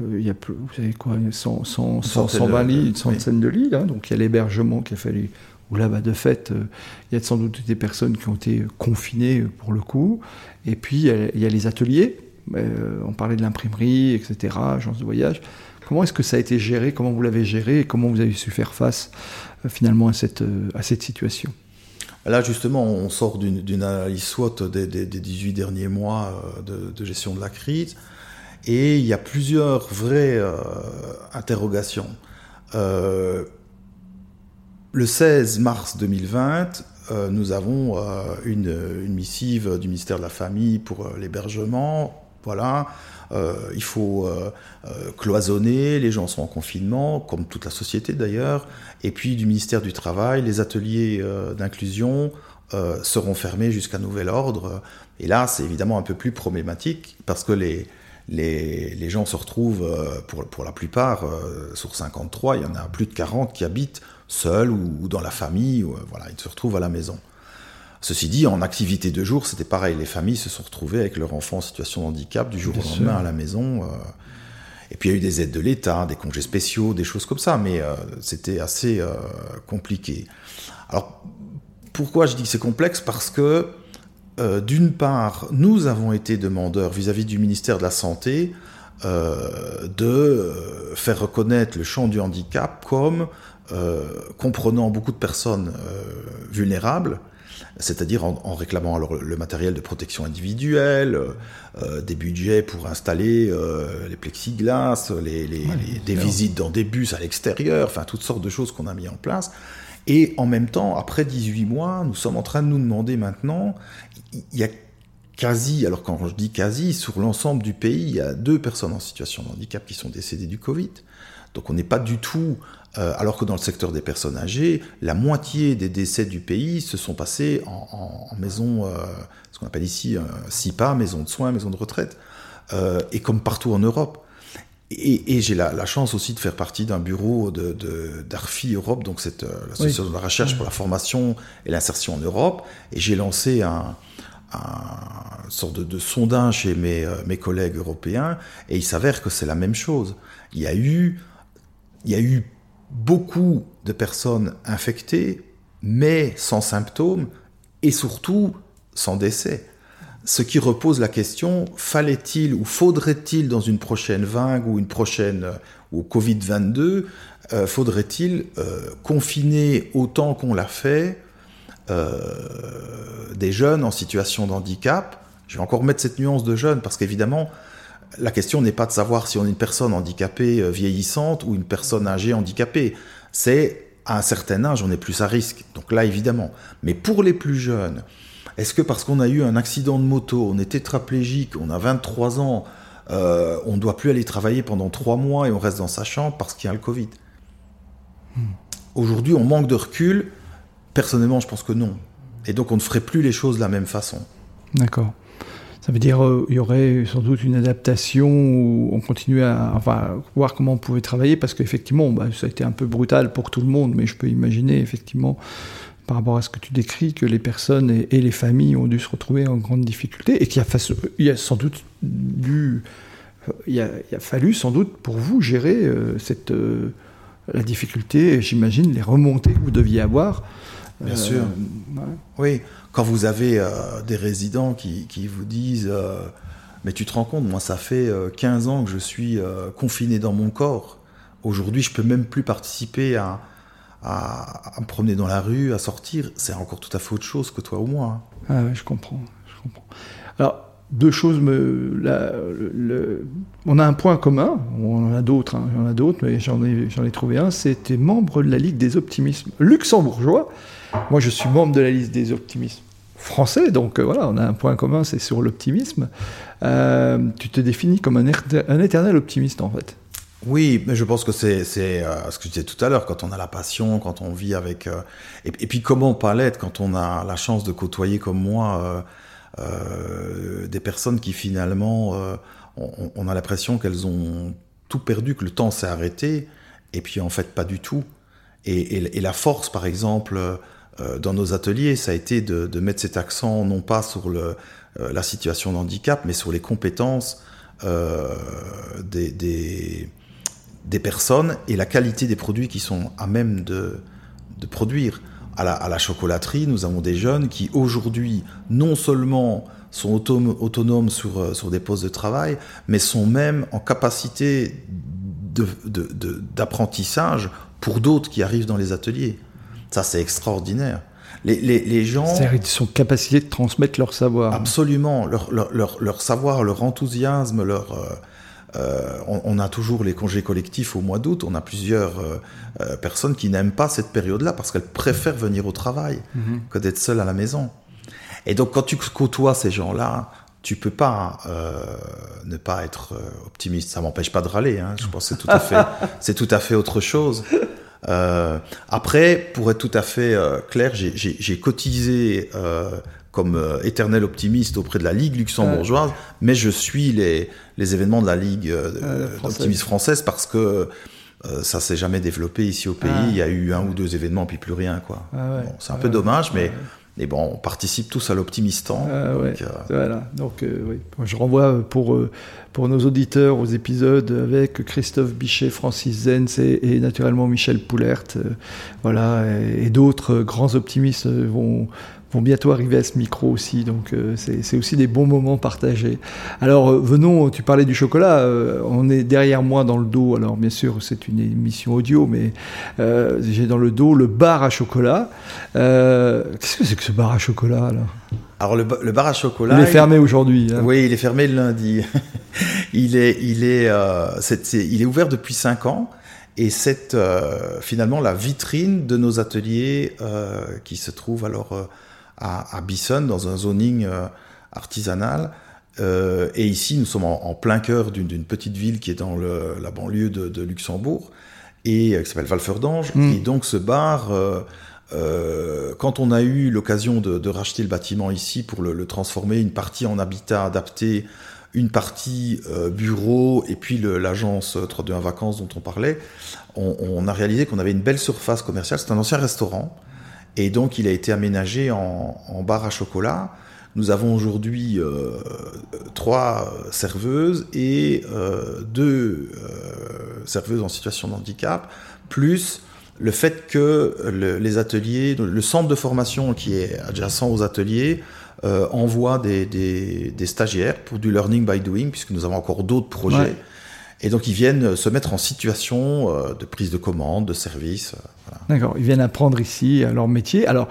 il y a, vous savez quoi, 100, 100, 120 lits, une centaine de lits, hein, donc il y a l'hébergement qui a fallu où là, bah, de fait, euh, il y a sans doute des personnes qui ont été confinées euh, pour le coup. Et puis, il y a, les ateliers. Euh, on parlait de l'imprimerie, etc., agence de voyage. Comment est-ce que ça a été géré? Comment vous l'avez géré? Et comment vous avez su faire face finalement à cette, à cette situation? Là, justement, on sort d'une analyse SWOT des, des, 18 derniers mois de, gestion de la crise. Et il y a plusieurs vraies interrogations. Le 16 mars 2020, euh, nous avons euh, une, missive du ministère de la Famille pour euh, l'hébergement. Voilà, il faut cloisonner, les gens sont en confinement, comme toute la société d'ailleurs. Et puis du ministère du Travail, les ateliers d'inclusion seront fermés jusqu'à nouvel ordre. Et là, c'est évidemment un peu plus problématique parce que les, les, les gens se retrouvent, pour, pour la plupart, sur 53, il y en a plus de 40 qui habitent seul ou, dans la famille, ou, euh, voilà, ils se retrouvent à la maison. Ceci dit, en activité de jour, c'était pareil. Les familles se sont retrouvées avec leur enfant en situation de handicap du jour au lendemain à la maison. Euh. et puis il y a eu des aides de l'État, des congés spéciaux, des choses comme ça, mais euh, c'était assez compliqué. Alors pourquoi je dis que c'est complexe? Parce que d'une part, nous avons été demandeurs vis-à-vis du ministère de la Santé de faire reconnaître le champ du handicap comme euh, comprenant beaucoup de personnes euh, vulnérables, c'est-à-dire en, réclamant alors le matériel de protection individuelle, euh, des budgets pour installer les plexiglas, les, des visites dans des bus à l'extérieur, enfin toutes sortes de choses qu'on a mis en place. Et en même temps, après 18 mois, nous sommes en train de nous demander maintenant, il y a quasi, alors quand je dis quasi, sur l'ensemble du pays, il y a deux personnes en situation de handicap qui sont décédées du Covid. Donc on n'est pas du tout euh, alors que dans le secteur des personnes âgées, la moitié des décès du pays se sont passés en, maison, euh, ce qu'on appelle ici un SIPA, maison de soins, maison de retraite, euh, et comme partout en Europe. Et, j'ai la, chance aussi de faire partie d'un bureau d'ARFI de, Europe, donc c'est l'association de la recherche pour la formation et l'insertion en Europe, et j'ai lancé un, un sorte de, sondage chez mes, mes collègues européens, et il s'avère que c'est la même chose. Il y a eu, il y a eu beaucoup de personnes infectées, mais sans symptômes et surtout sans décès. Ce qui repose la question, fallait-il ou faudrait-il dans une prochaine vague ou une prochaine ou Covid-22, euh, faudrait-il euh, confiner autant qu'on l'a fait euh, des jeunes en situation de handicap? Je vais encore mettre cette nuance de jeunes parce qu'évidemment, la question n'est pas de savoir si on est une personne handicapée euh, vieillissante ou une personne âgée handicapée. C'est à un certain âge, on est plus à risque. Donc là, évidemment. Mais pour les plus jeunes, est-ce que parce qu'on a eu un accident de moto, on est tétraplégique, on a 23 ans, euh, on ne doit plus aller travailler pendant 3 mois et on reste dans sa chambre parce qu'il y a le Covid? Hmm. Aujourd'hui, on manque de recul. Personnellement, je pense que non. Et donc, on ne ferait plus les choses de la même façon. D'accord. Ça veut dire euh, y aurait sans doute une adaptation où on continue à enfin, voir comment on pouvait travailler parce qu'effectivement, bah, ça a été un peu brutal pour tout le monde, mais je peux imaginer effectivement par rapport à ce que tu décris, que les personnes et, les familles ont dû se retrouver en grande difficulté et qu'il y, a sans doute dû, il y, a, fallu sans doute pour vous gérer euh, cette, euh, la difficulté, j'imagine, les remontées que vous deviez avoir. Bien sûr. Oui quand vous avez euh, des résidents qui, vous disent euh, Mais tu te rends compte, moi, ça fait 15 euh, ans que je suis confiné dans mon corps. Aujourd'hui, je peux même plus participer à, à, me promener dans la rue, à sortir. C'est encore tout à fait autre chose que toi ou moi. Ah ouais, je comprends. Je comprends. Alors, deux choses me. on a un point commun, on en a d'autres, hein, en a d'autres, mais j'en ai, j'en ai trouvé un. C'était membre de la Ligue des optimismes luxembourgeois. Moi, je suis membre de la liste des optimismes français, donc euh, voilà, on a un point commun, c'est sur l'optimisme. Euh, tu te définis comme un, éternel optimiste, en fait. Oui, mais je pense que c'est euh, ce que je disais tout à l'heure, quand on a la passion, quand on vit avec... et, puis comment pas l'être quand on a la chance de côtoyer comme moi des personnes qui finalement, on, on, a l'impression qu'elles ont tout perdu, que le temps s'est arrêté, et puis en fait pas du tout. Et, la force, par exemple, dans nos ateliers, ça a été de, mettre cet accent non pas sur euh, la situation de handicap, mais sur les compétences euh, des, personnes et la qualité des produits qui sont à même de, produire. À la, chocolaterie, nous avons des jeunes qui aujourd'hui non seulement sont autonomes sur, des postes de travail, mais sont même en capacité d'apprentissage pour d'autres qui arrivent dans les ateliers. Ça, c'est extraordinaire. Les, les, les gens... C'est-à-dire qu'ils sont capacités de transmettre leur savoir. Absolument. Leur, leur, leur, leur savoir, leur enthousiasme, leur... Euh, euh on, on, a toujours les congés collectifs au mois d'août. On a plusieurs euh, euh personnes qui n'aiment pas cette période-là parce qu'elles préfèrent venir au travail mhm. que d'être seules à la maison. Et donc, quand tu côtoies ces gens-là, tu peux pas euh, ne pas être optimiste. Ça m'empêche pas de râler. Hein. Je pense que c'est tout à fait, c'est tout à fait autre chose. Euh, après, pour être tout à fait euh, clair, j'ai cotisé euh, comme euh, éternel optimiste auprès de la Ligue luxembourgeoise, mais je suis les, les événements de la Ligue optimiste française parce que ça s'est jamais développé ici au pays. Ah. Il y a eu un ou deux événements, puis plus rien. quoi. Ah bon, c'est un peu dommage, mais et bon, on participe tous à l'optimistan. Ah donc, euh, Voilà. Donc, euh, oui. je renvoie pour, euh, pour nos auditeurs aux épisodes avec Christophe Bichet, Francis Zenz et, naturellement Michel Poulert. voilà. Et, et d'autres grands optimistes vont, vont bientôt arriver à ce micro aussi, donc euh, c'est aussi des bons moments partagés. Alors euh, venons, tu parlais du chocolat, euh, on est derrière moi dans le dos, alors bien sûr c'est une émission audio, mais j'ai dans le dos le bar à chocolat. Qu'est-ce que c'est que ce bar à chocolat alors alors le, bar à chocolat. Il est fermé aujourd'hui. Hein. Oui, il est fermé le lundi. il est, il est, il est ouvert depuis 5 ans. Et c'est finalement la vitrine de nos ateliers qui se trouve alors à, à Bisson, dans un zoning euh, artisanal. Euh, et ici, nous sommes en, plein cœur d'une petite ville qui est dans le, la banlieue de, de, Luxembourg et euh, qui s'appelle Valferdange. Mm. Et donc, ce bar, euh, quand on a eu l'occasion de, de, racheter le bâtiment ici pour le, le, transformer, une partie en habitat adapté, une partie bureau et puis l'agence 321 Vacances dont on parlait, on, on a réalisé qu'on avait une belle surface commerciale. C'est un ancien restaurant et donc, il a été aménagé en, en bar à chocolat. Nous avons aujourd'hui euh, trois serveuses et euh, deux euh, serveuses en situation de handicap, plus le fait que le, les ateliers, le centre de formation qui est adjacent aux ateliers, euh, envoie des, des, des, stagiaires pour du learning by doing, puisque nous avons encore d'autres projets. Et donc ils viennent se mettre en situation euh, de prise de commande, de service. Euh, D'accord, ils viennent apprendre ici leur métier. Alors,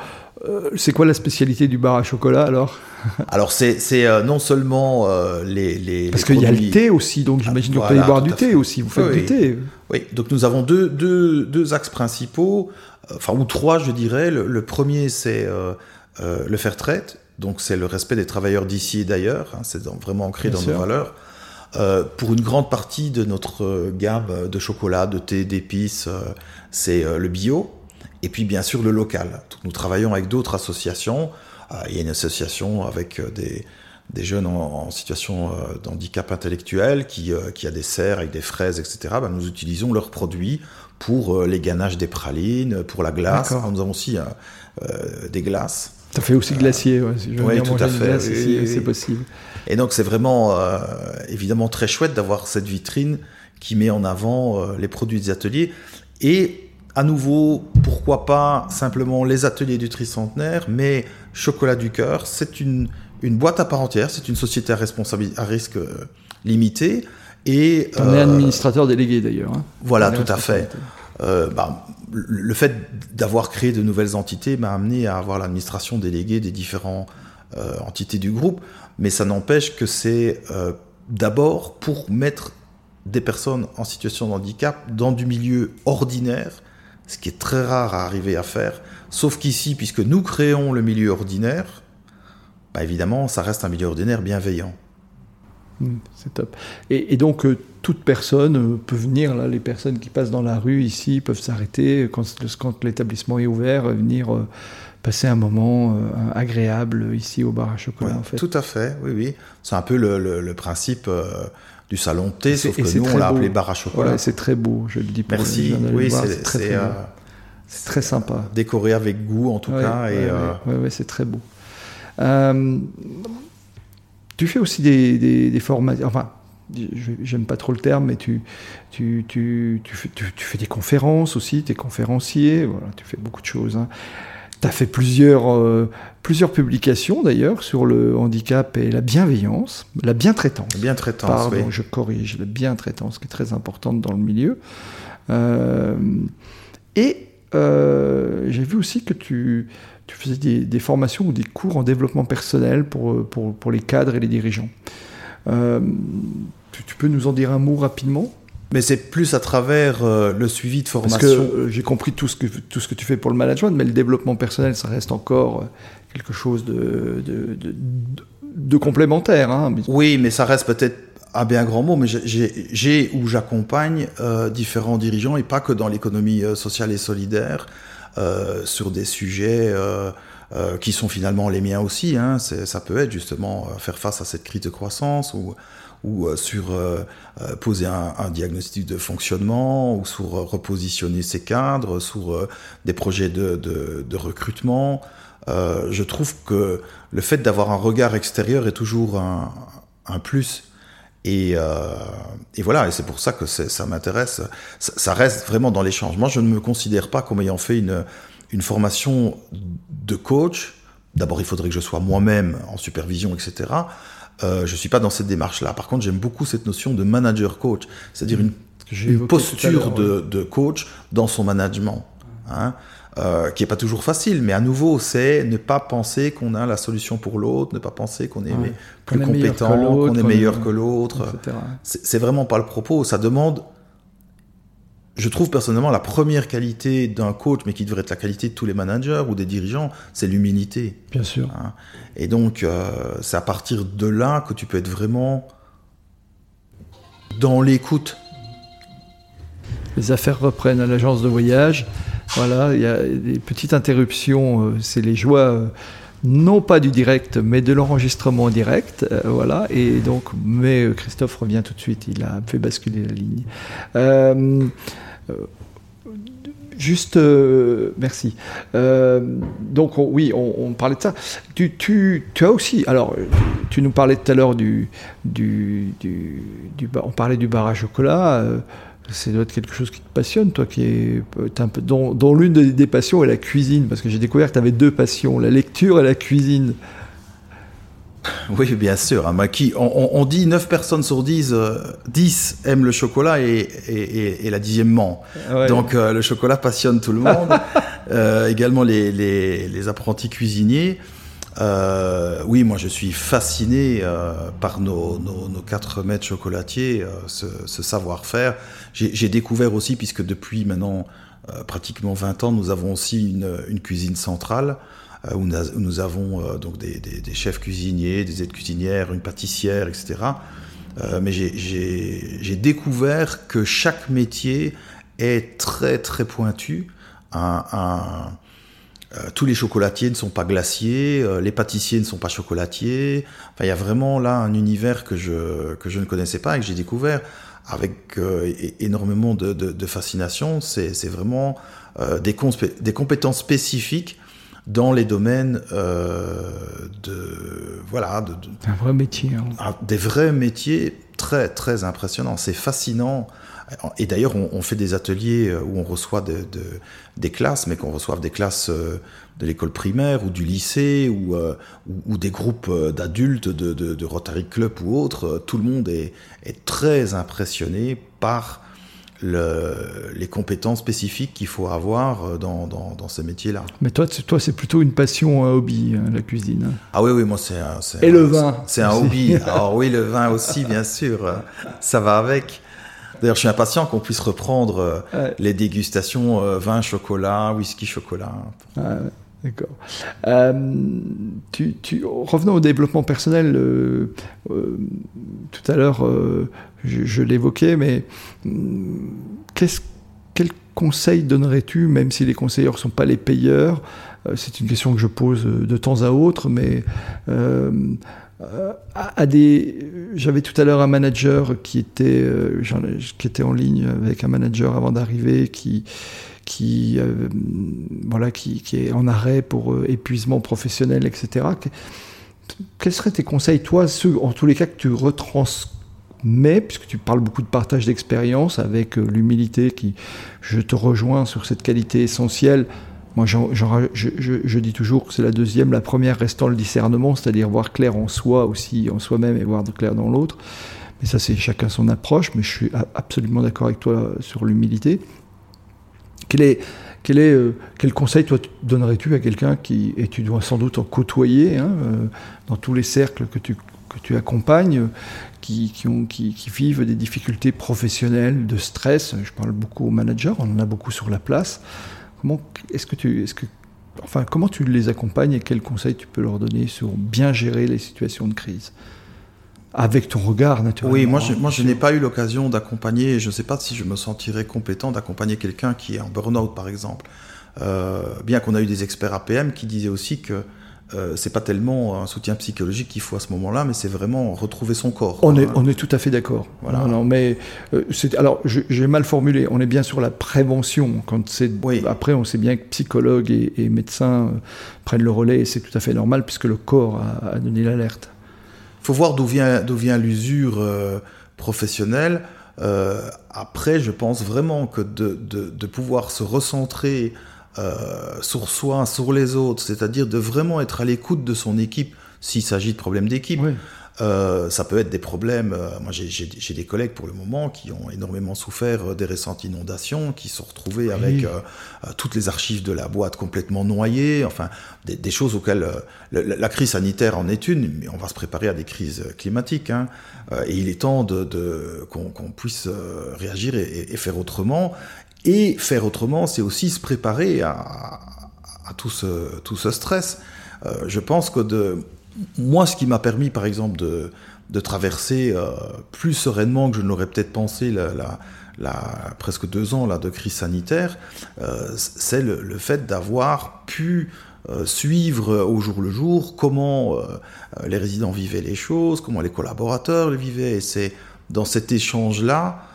euh, c'est quoi la spécialité du bar à chocolat alors? Alors c'est non seulement les, les, Parce qu'il y a le thé aussi, donc j'imagine que vous pouvez boire du thé aussi, vous faites du thé. Oui, donc nous avons deux, deux, deux axes principaux. enfin ou trois, je dirais. Le, premier, c'est le fair trade, donc c'est le respect des travailleurs d'ici et d'ailleurs. Hein, c'est vraiment ancré dans nos valeurs. Pour une grande partie de notre gamme de chocolat, de thé, d'épices, c'est le bio. Et puis bien sûr le local. Nous travaillons avec d'autres associations. il y a une association avec des, des jeunes en, situation euh, d'handicap intellectuel qui, euh, qui a des serres avec des fraises, etc., ben, nous utilisons leurs produits pour euh, les ganaches des pralines, pour la glace. nous avons aussi des glaces. Ça fait aussi glacier, oui, tout à fait. c'est possible. Et donc c'est vraiment évidemment très chouette d'avoir cette vitrine qui met en avant les produits des ateliers. Et à nouveau, pourquoi pas simplement les ateliers du tricentenaire, mais Chocolat du cœur, c'est une, une boîte à part entière, c'est une société à, à risque euh, limité. Et, On est euh, administrateur délégué d'ailleurs. Hein. Voilà, tout à fait. Euh, bah, le fait d'avoir créé de nouvelles entités m'a amené à avoir l'administration déléguée des différentes entités du groupe, mais ça n'empêche que c'est d'abord pour mettre des personnes en situation de handicap dans du milieu ordinaire, ce qui est très rare à arriver à faire, sauf qu'ici, puisque nous créons le milieu ordinaire, bah, évidemment, ça reste un milieu ordinaire bienveillant. Hmm, c'est top. Et, donc, euh, toute personne euh, peut venir, les personnes qui passent dans la rue ici peuvent s'arrêter quand, quand l'établissement est ouvert, venir euh, passer un moment agréable ici au bar à chocolat. en fait. Tout à fait, oui, oui. C'est un peu le, principe du salon de thé, sauf que nous, on l'a appelé bar à chocolat. c'est très beau, je le dis pour Merci, oui, c'est très, très, sympa. Décoré avec goût, en tout cas. et, ouais, c'est très beau. Euh, tu fais aussi des, formations, enfin, j'aime pas trop le terme, mais tu, tu, tu, tu, fais, des conférences aussi, tu es conférencier, voilà, tu fais beaucoup de choses. Hein. Tu as fait plusieurs, euh, plusieurs publications d'ailleurs sur le handicap et la bienveillance, la bientraitance. La bientraitance, Pardon, je corrige, la bientraitance qui est très importante dans le milieu. Euh, et j'ai vu aussi que tu, tu faisais des, formations ou des cours en développement personnel pour, pour, pour les cadres et les dirigeants. Euh, tu, peux nous en dire un mot rapidement? Mais c'est plus à travers euh, le suivi de formation. Parce que euh, j'ai compris tout ce, que, tout ce que tu fais pour le management, mais le développement personnel, ça reste encore quelque chose de, de, de, complémentaire. Hein. Oui, mais ça reste peut-être un bien grand mot, mais j'ai ou j'accompagne différents dirigeants, et pas que dans l'économie sociale et solidaire, euh, sur des sujets euh, euh, qui sont finalement les miens aussi. Hein. Ça peut être justement faire face à cette crise de croissance ou ou sur poser un, diagnostic de fonctionnement, ou sur repositionner ses cadres, sur des projets de, de, recrutement. je trouve que le fait d'avoir un regard extérieur est toujours un, un plus et, euh, et, voilà, et c'est pour ça que ça m'intéresse. Ça, reste vraiment dans l'échange. Moi, je ne me considère pas comme ayant fait une, une formation de coach. D'abord, il faudrait que je sois moi-même en supervision, etc. Euh, je suis pas dans cette démarche-là. Par contre, j'aime beaucoup cette notion de manager-coach, c'est-à-dire une, une posture de, de, coach dans son management. Hein. Euh, qui est pas toujours facile, mais à nouveau, c'est ne pas penser qu'on a la solution pour l'autre, ne pas penser qu'on est plus compétent, qu'on est meilleur que l'autre. C'est vraiment pas le propos. Ça demande, je trouve personnellement, la première qualité d'un coach, mais qui devrait être la qualité de tous les managers ou des dirigeants, c'est l'humilité. Bien sûr. Hein. Et donc, euh, c'est à partir de là que tu peux être vraiment dans l'écoute. Les affaires reprennent à l'agence de voyage. Voilà, il y a des petites interruptions, euh, c'est les joies euh, non pas du direct, mais de l'enregistrement direct, euh, voilà. Et donc, mais Christophe revient tout de suite, il a fait basculer la ligne. Juste, merci. donc, oui, on, parlait de ça. Tu, as aussi, alors, tu nous parlais tout à l'heure du, du, du, on parlait du bar à chocolat c'est doit être quelque chose qui te passionne, toi, qui est un peu, dont, l'une des passions est la cuisine, parce que j'ai découvert que tu avais deux passions, la lecture et la cuisine. Oui, bien sûr. Hein, on, dit 9 personnes sur 10, 10 euh, aiment le chocolat et, et, la dixième ment. Donc euh, le chocolat passionne tout le monde, euh, également les, les, apprentis cuisiniers. Oui, moi je suis fasciné par nos, nos, nos, quatre maîtres chocolatiers, ce, ce savoir-faire. J'ai découvert aussi, puisque depuis maintenant pratiquement 20 ans, nous avons aussi une, cuisine centrale où, nous, avons donc des, des, chefs cuisiniers, des aides cuisinières, une pâtissière, etc. mais j'ai découvert que chaque métier est très très pointu. Un, euh, tous les chocolatiers ne sont pas glaciers, euh, les pâtissiers ne sont pas chocolatiers. Enfin, il y a vraiment là un univers que je, que je ne connaissais pas et que j'ai découvert avec euh, énormément de, de, fascination. C'est vraiment des, des compétences spécifiques dans les domaines de voilà de, un vrai métier hein. des vrais métiers très très impressionnants c'est fascinant et d'ailleurs, on, fait des ateliers euh, où on reçoit des classes, mais qu'on reçoive des classes euh, de l'école primaire ou du lycée ou, euh, des groupes d'adultes de, Rotary Club ou autres. Tout le monde est, très impressionné par les compétences spécifiques qu'il faut avoir dans, dans, ces métiers-là. Mais toi, toi c'est plutôt une passion, un hobby, hein, la cuisine. Ah oui, oui, moi c'est un... Et le vin C'est un hobby. Alors oui, le vin aussi, bien sûr. Ça va avec. D'ailleurs, je suis impatient qu'on puisse reprendre euh, les dégustations euh, vin, chocolat, whisky, chocolat. D'accord. Euh, revenons au développement personnel. tout à l'heure, je, l'évoquais, mais mm, quel conseil donnerais-tu, même si les conseilleurs ne sont pas les payeurs? C'est une question que je pose de temps à autre, mais euh. J'avais tout à l'heure un manager qui était, euh, qui était en ligne avec un manager avant d'arriver, qui, qui, euh, voilà, qui, qui, est en arrêt pour épuisement professionnel, etc. quels seraient tes conseils, toi, ceux, en tous les cas, que tu retransmets, puisque tu parles beaucoup de partage d'expérience avec l'humilité qui, je te rejoins sur cette qualité essentielle moi, je, dis toujours que c'est la deuxième, la première restant le discernement, c'est-à-dire voir clair en soi aussi, en soi-même, et voir clair dans l'autre. Mais ça, c'est chacun son approche, mais je suis absolument d'accord avec toi sur l'humilité. Quel est, quel, est, euh, quel conseil toi donnerais-tu à quelqu'un qui, et tu dois sans doute en côtoyer, hein, euh, dans tous les cercles que tu, que tu accompagnes, qui, qui, ont, qui, qui, vivent des difficultés professionnelles, de stress, je parle beaucoup aux managers, on en a beaucoup sur la place, Comment est-ce que tu, est-ce que, enfin, comment tu les accompagnes et quels conseils tu peux leur donner sur bien gérer les situations de crise? Avec ton regard, naturellement. Oui, moi je, moi, je n'ai pas eu l'occasion d'accompagner, je ne sais pas si je me sentirais compétent d'accompagner quelqu'un qui est en burn-out, par exemple. Euh, bien qu'on a eu des experts APM qui disaient aussi que euh, c'est pas tellement un soutien psychologique qu'il faut à ce moment-là, mais c'est vraiment retrouver son corps. On, est, on est tout à fait d'accord. Voilà. Non, mais euh, alors j'ai mal formulé. On est bien sur la prévention. Quand c'est après, on sait bien que psychologues et, médecins euh, prennent le relais et c'est tout à fait normal puisque le corps a, donné l'alerte. Faut voir d'où vient d'où vient l'usure professionnelle. après, je pense vraiment que de, de, de pouvoir se recentrer euh, sur soi, sur les autres, c'est-à-dire de vraiment être à l'écoute de son équipe s'il s'agit de problèmes d'équipe. Euh, ça peut être des problèmes. Euh, moi, j'ai des collègues pour le moment qui ont énormément souffert des récentes inondations, qui se sont retrouvés avec toutes les archives de la boîte complètement noyées. Enfin, des, choses auxquelles la, crise sanitaire en est une, mais on va se préparer à des crises climatiques. Hein. et il est temps de, qu'on puisse réagir et, et, faire autrement. Et faire autrement, c'est aussi se préparer à, tout, ce, tout ce stress. Euh, je pense que de, moi, ce qui m'a permis, par exemple, de, traverser euh, plus sereinement que je ne l'aurais peut-être pensé la, presque deux ans là, de crise sanitaire, euh, c'est le, fait d'avoir pu suivre au jour le jour comment les résidents vivaient les choses, comment les collaborateurs les vivaient. Et c'est dans cet échange-là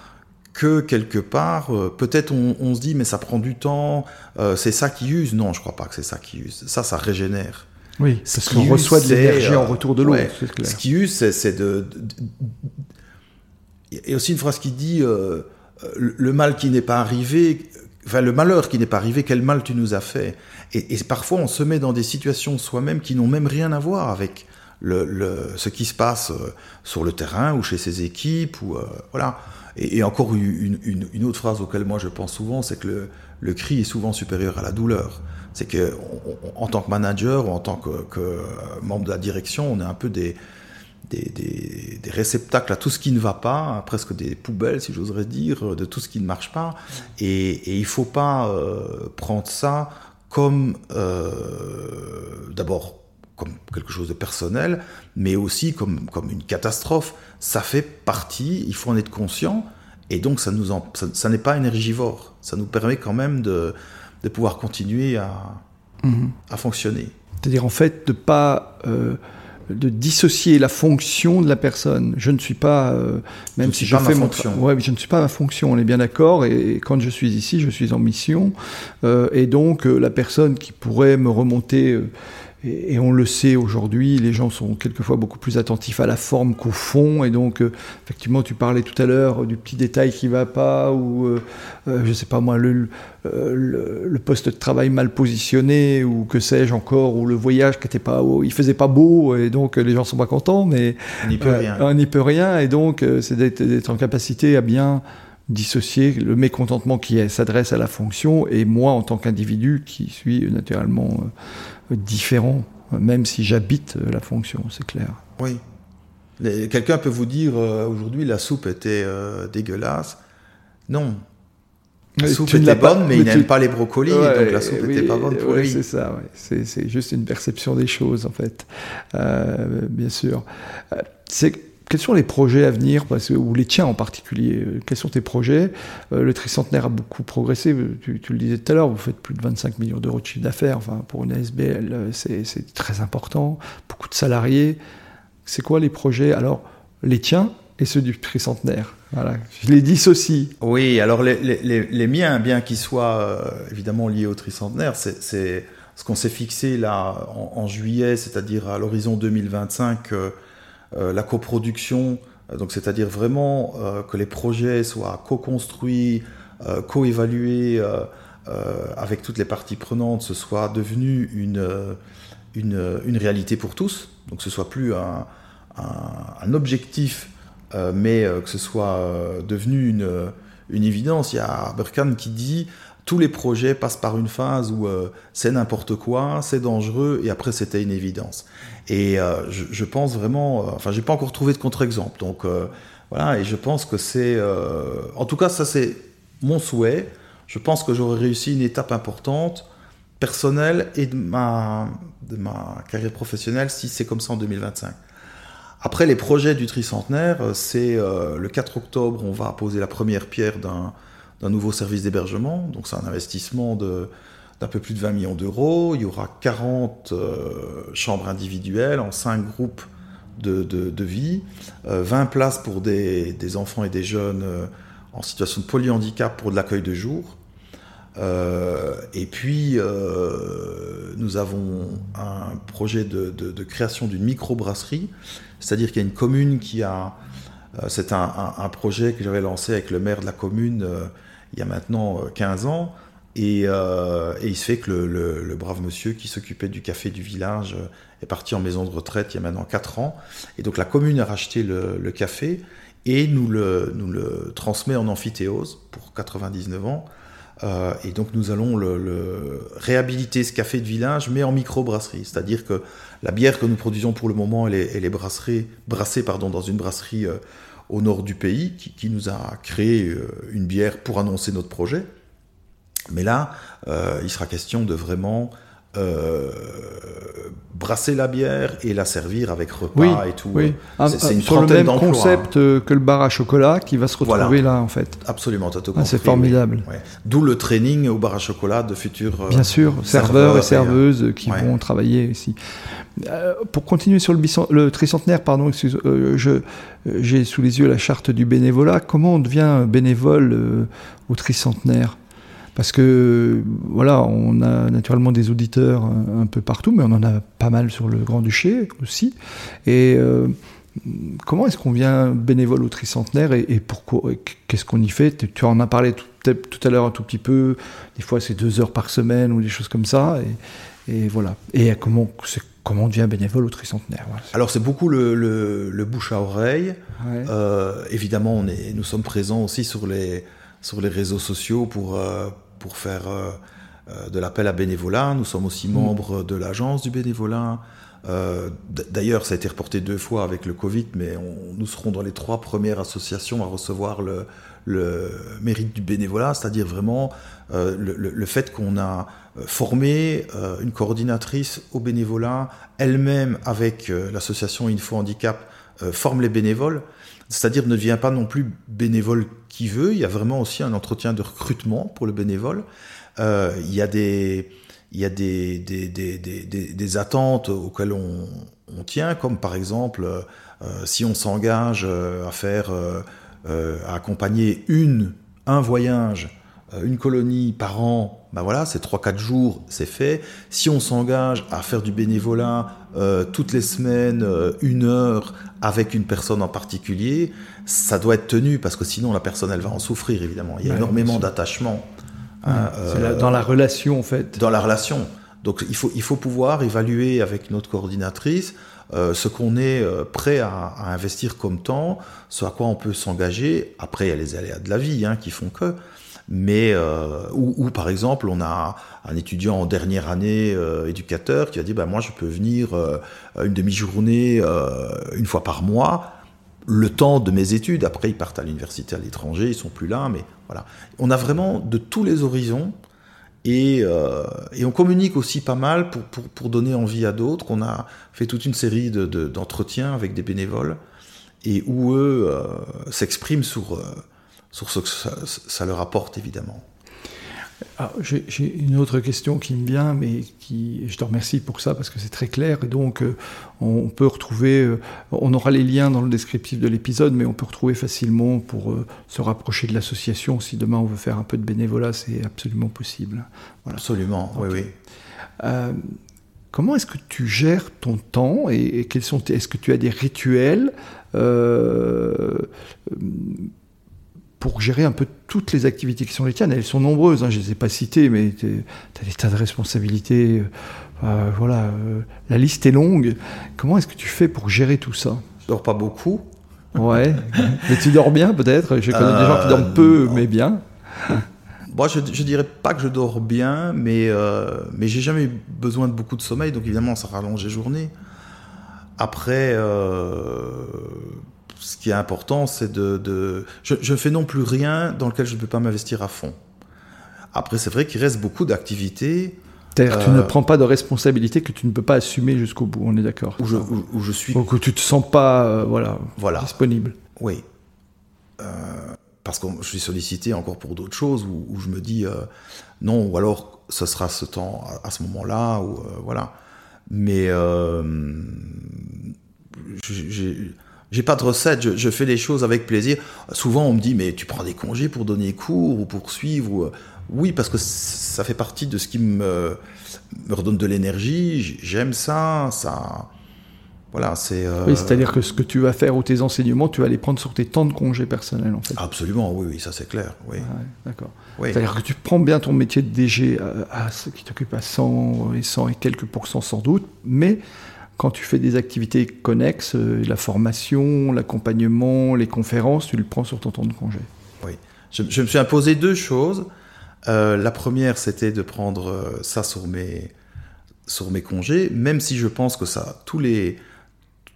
que quelque part, euh, peut-être on, se dit, mais ça prend du temps, euh, c'est ça qui use. Non, je crois pas que c'est ça qui use. Ça, ça régénère. Oui, parce qu'on reçoit de l'énergie en retour de l'eau. ce qui use, c'est de, Il y a aussi une phrase qui dit euh, le mal qui n'est pas arrivé, enfin le malheur qui n'est pas arrivé, quel mal tu nous as fait? Et, et parfois, on se met dans des situations soi-même qui n'ont même rien à voir avec le, ce qui se passe sur le terrain ou chez ses équipes. Ou, voilà. Et, encore une, autre phrase auquel moi je pense souvent, c'est que le, cri est souvent supérieur à la douleur. C'est que en tant que manager ou en tant que, membre de la direction, on est un peu des, réceptacles à tout ce qui ne va pas, presque des poubelles, si j'oserais dire, de tout ce qui ne marche pas. Et, il ne faut pas euh, prendre ça comme, euh, d'abord, comme quelque chose de personnel, mais aussi comme, comme une catastrophe. Ça fait partie, il faut en être conscient, et donc ça, nous ça, n'est pas énergivore. Ça nous permet quand même de, de pouvoir continuer à, mhm. à fonctionner. C'est-à-dire en fait de pas... Euh, de dissocier la fonction de la personne. Je ne suis pas, euh, même si je fais mon fonction. Ouais, je ne suis pas ma fonction. On est bien d'accord. Et, quand je suis ici, je suis en mission. Euh, et donc euh, la personne qui pourrait me remonter et, on le sait aujourd'hui, les gens sont quelquefois beaucoup plus attentifs à la forme qu'au fond. Et donc, euh, effectivement, tu parlais tout à l'heure du petit détail qui va pas, ou euh, euh, je sais pas moi, le, le, poste de travail mal positionné, ou que sais-je encore, ou le voyage qui était pas, il faisait pas beau, et donc les gens sont pas contents. Mais on n'y peut rien. On n'y peut rien, et donc c'est d'être en capacité à bien dissocier le mécontentement qui s'adresse à la fonction et moi en tant qu'individu qui suis naturellement différent, même si j'habite la fonction, c'est clair. Oui. Quelqu'un peut vous dire euh, aujourd'hui la soupe était euh, dégueulasse. Non. La soupe était bonne, mais il n'aime pas les brocolis, donc la soupe n'était pas bonne pour lui. C'est ça, c'est juste une perception des choses, en fait. Euh, bien sûr. C'est quels sont les projets à venir, ou les tiens en particulier euh, Quels sont tes projets? Euh, Le tricentenaire a beaucoup progressé, tu, le disais tout à l'heure, vous faites plus de 25 millions d'euros de chiffre d'affaires, pour une ASBL, euh, c'est très important, beaucoup de salariés. C'est quoi les projets? Alors, les tiens et ceux du tricentenaire voilà. Je les dissocie. Oui, alors les, miens, bien qu'ils soient évidemment liés au tricentenaire, c'est ce qu'on s'est fixé là en, juillet, c'est-à-dire à, l'horizon 2025. Euh, la coproduction, euh, donc c'est-à-dire vraiment euh, que les projets soient co-construits, co-évalués avec toutes les parties prenantes, ce soit devenu une, une, réalité pour tous, donc ce soit plus un, un, objectif, mais que ce soit devenu une, une évidence. Il y a Berkan qui dit tous les projets passent par une phase où c'est n'importe quoi, c'est dangereux, et après c'était une évidence. Et euh, je, pense vraiment, euh, enfin, j'ai pas encore trouvé de contre-exemple. Donc euh, voilà, et je pense que c'est, en tout cas, ça c'est mon souhait. Je pense que j'aurais réussi une étape importante personnelle et de ma, de ma carrière professionnelle si c'est comme ça en 2025. Après, les projets du tricentenaire, c'est le 4 octobre, on va poser la première pierre d'un nouveau service d'hébergement. Donc, c'est un investissement de d'un peu plus de 20 millions d'euros. Il y aura 40 euh, chambres individuelles en 5 groupes de, de, vie, 20 euh, places pour des, des, enfants et des jeunes euh, en situation de polyhandicap pour de l'accueil de jour. et puis, nous avons un projet de, de création d'une microbrasserie, c'est-à-dire qu'il y a une commune qui a... C'est un, projet que j'avais lancé avec le maire de la commune il y a maintenant 15 ans, euh, et, il se fait que le, brave monsieur qui s'occupait du café du village euh, est parti en maison de retraite il y a maintenant 4 ans. Et donc la commune a racheté le, café et nous le, transmet en amphithéose pour 99 ans. Euh, et donc nous allons réhabiliter ce café de village, mais en micro-brasserie. C'est-à-dire que la bière que nous produisons pour le moment, elle est, brassée pardon, dans une brasserie au nord du pays qui, nous a créé une bière pour annoncer notre projet. Mais là, euh, il sera question de vraiment euh, brasser la bière et la servir avec repas et tout. Oui. c'est une sur le même concept euh, que le bar à chocolat qui va se retrouver là en fait. Absolument, ah, C'est formidable. D'où le training au bar à chocolat de futurs Bien sûr, serveurs, et serveuses qui vont travailler ici. pour continuer sur le, le tricentenaire, pardon, j'ai sous les yeux la charte du bénévolat. Comment on devient bénévole au tricentenaire? Parce que voilà, on a naturellement des auditeurs un, peu partout, mais on en a pas mal sur le Grand-Duché aussi. Et euh, comment est-ce qu'on vient bénévole au tricentenaire et, et pourquoi Qu'est-ce qu'on y fait? Tu en as parlé tout, à l'heure un tout petit peu. Des fois, c'est deux heures par semaine ou des choses comme ça. Et, voilà. Et comment comment on devient bénévole au tricentenaire Alors c'est beaucoup le, bouche à oreille. Euh, évidemment, on est, nous sommes présents aussi sur les, sur les réseaux sociaux pour, euh, pour faire euh, de l'appel à bénévolat. Nous sommes aussi membres de l'agence du bénévolat. D'ailleurs, ça a été reporté deux fois avec le Covid, mais nous serons dans les trois premières associations à recevoir le, le mérite du bénévolat, c'est-à-dire vraiment euh, le, fait qu'on a euh, formé euh, une coordinatrice au bénévolat, elle-même avec l'association Info Handicap forme les bénévoles, c'est-à-dire ne devient pas non plus bénévole qui veut, il y a vraiment aussi un entretien de recrutement pour le bénévole, il y a des il y a des, des, des, des attentes auxquelles on, on, tient, comme par exemple si on s'engage à faire euh, à accompagner une, un voyage, euh, une colonie par an, ben voilà, c'est 3-4 jours, c'est fait. Si on s'engage à faire du bénévolat euh, toutes les semaines, une heure, avec une personne en particulier, ça doit être tenu, parce que sinon la personne, elle va en souffrir, évidemment. Il y a énormément d'attachement. Hein, dans la relation, en fait. Dans la relation. Donc il faut, il faut pouvoir évaluer avec notre coordinatrice euh, ce qu'on est euh, prêt à, investir comme temps, ce à quoi on peut s'engager. Après, il y a les aléas de la vie hein, qui font que. Mais euh, ou, par exemple, on a un étudiant en dernière année éducateur qui a dit bah moi je peux venir une demi-journée une fois par mois le temps de mes études. Après, ils partent à l'université à l'étranger, ils sont plus là, mais voilà. On a vraiment de tous les horizons euh, et, on communique aussi pas mal pour, pour, donner envie à d'autres. On a fait toute une série d'entretiens de, avec des bénévoles et où eux euh, s'expriment sur, euh, sur ce que ça leur apporte évidemment. Ah, j'ai une autre question qui me vient, mais qui, je te remercie pour ça parce que c'est très clair. Et donc, euh, on peut retrouver, euh, on aura les liens dans le descriptif de l'épisode, mais on peut retrouver facilement pour euh, se rapprocher de l'association. Si demain on veut faire un peu de bénévolat, c'est absolument possible. Absolument, oui, oui. comment est-ce que tu gères ton temps et, et quels sont, est-ce que tu as des rituels pour gérer un peu toutes les activités qui sont les tiennes. Elles sont nombreuses, hein, je ne les ai pas citées, mais tu as des tas de responsabilités. Euh, euh, voilà, euh, la liste est longue. Comment est-ce que tu fais pour gérer tout ça? Je dors pas beaucoup. Ouais, mais tu dors bien peut-être Je connais des gens qui dorment peu, mais bien. Moi, je, je dirais pas que je dors bien, mais, mais j'ai jamais eu besoin de beaucoup de sommeil, donc évidemment, ça rallonge les journées. Après, ce qui est important, c'est de... Je ne fais non plus rien dans lequel je ne peux pas m'investir à fond. Après, c'est vrai qu'il reste beaucoup d'activités. Euh, tu ne prends pas de responsabilité que tu ne peux pas assumer jusqu'au bout, on est d'accord. Où je, où, je suis. Ou que tu te sens pas, euh, voilà, voilà, disponible. Oui. Euh, parce que je suis sollicité encore pour d'autres choses où, je me dis non, ou alors ce sera ce temps à, à ce moment-là, ou voilà. Mais j'ai j'ai pas de recette, je, fais les choses avec plaisir. Souvent, on me dit, mais tu prends des congés pour donner cours ou pour suivre ou... Euh, oui, parce que ça fait partie de ce qui me, me redonne de l'énergie. J'aime ça, ça. Voilà, c'est. Euh, oui, c'est-à-dire que ce que tu vas faire ou tes enseignements, tu vas les prendre sur tes temps de congés personnels, en fait. Absolument, oui, oui, ça c'est clair. Oui. D'accord. C'est-à-dire que tu prends bien ton métier de DG à, qui t'occupe à 100 et 100 et quelques pourcents sans doute, mais quand tu fais des activités connexes, euh, la formation, l'accompagnement, les conférences, tu le prends sur ton temps de congé. Oui. Je, me suis imposé deux choses. Euh, la première, c'était de prendre euh, ça sur mes, sur mes congés, même si je pense que ça, tous les,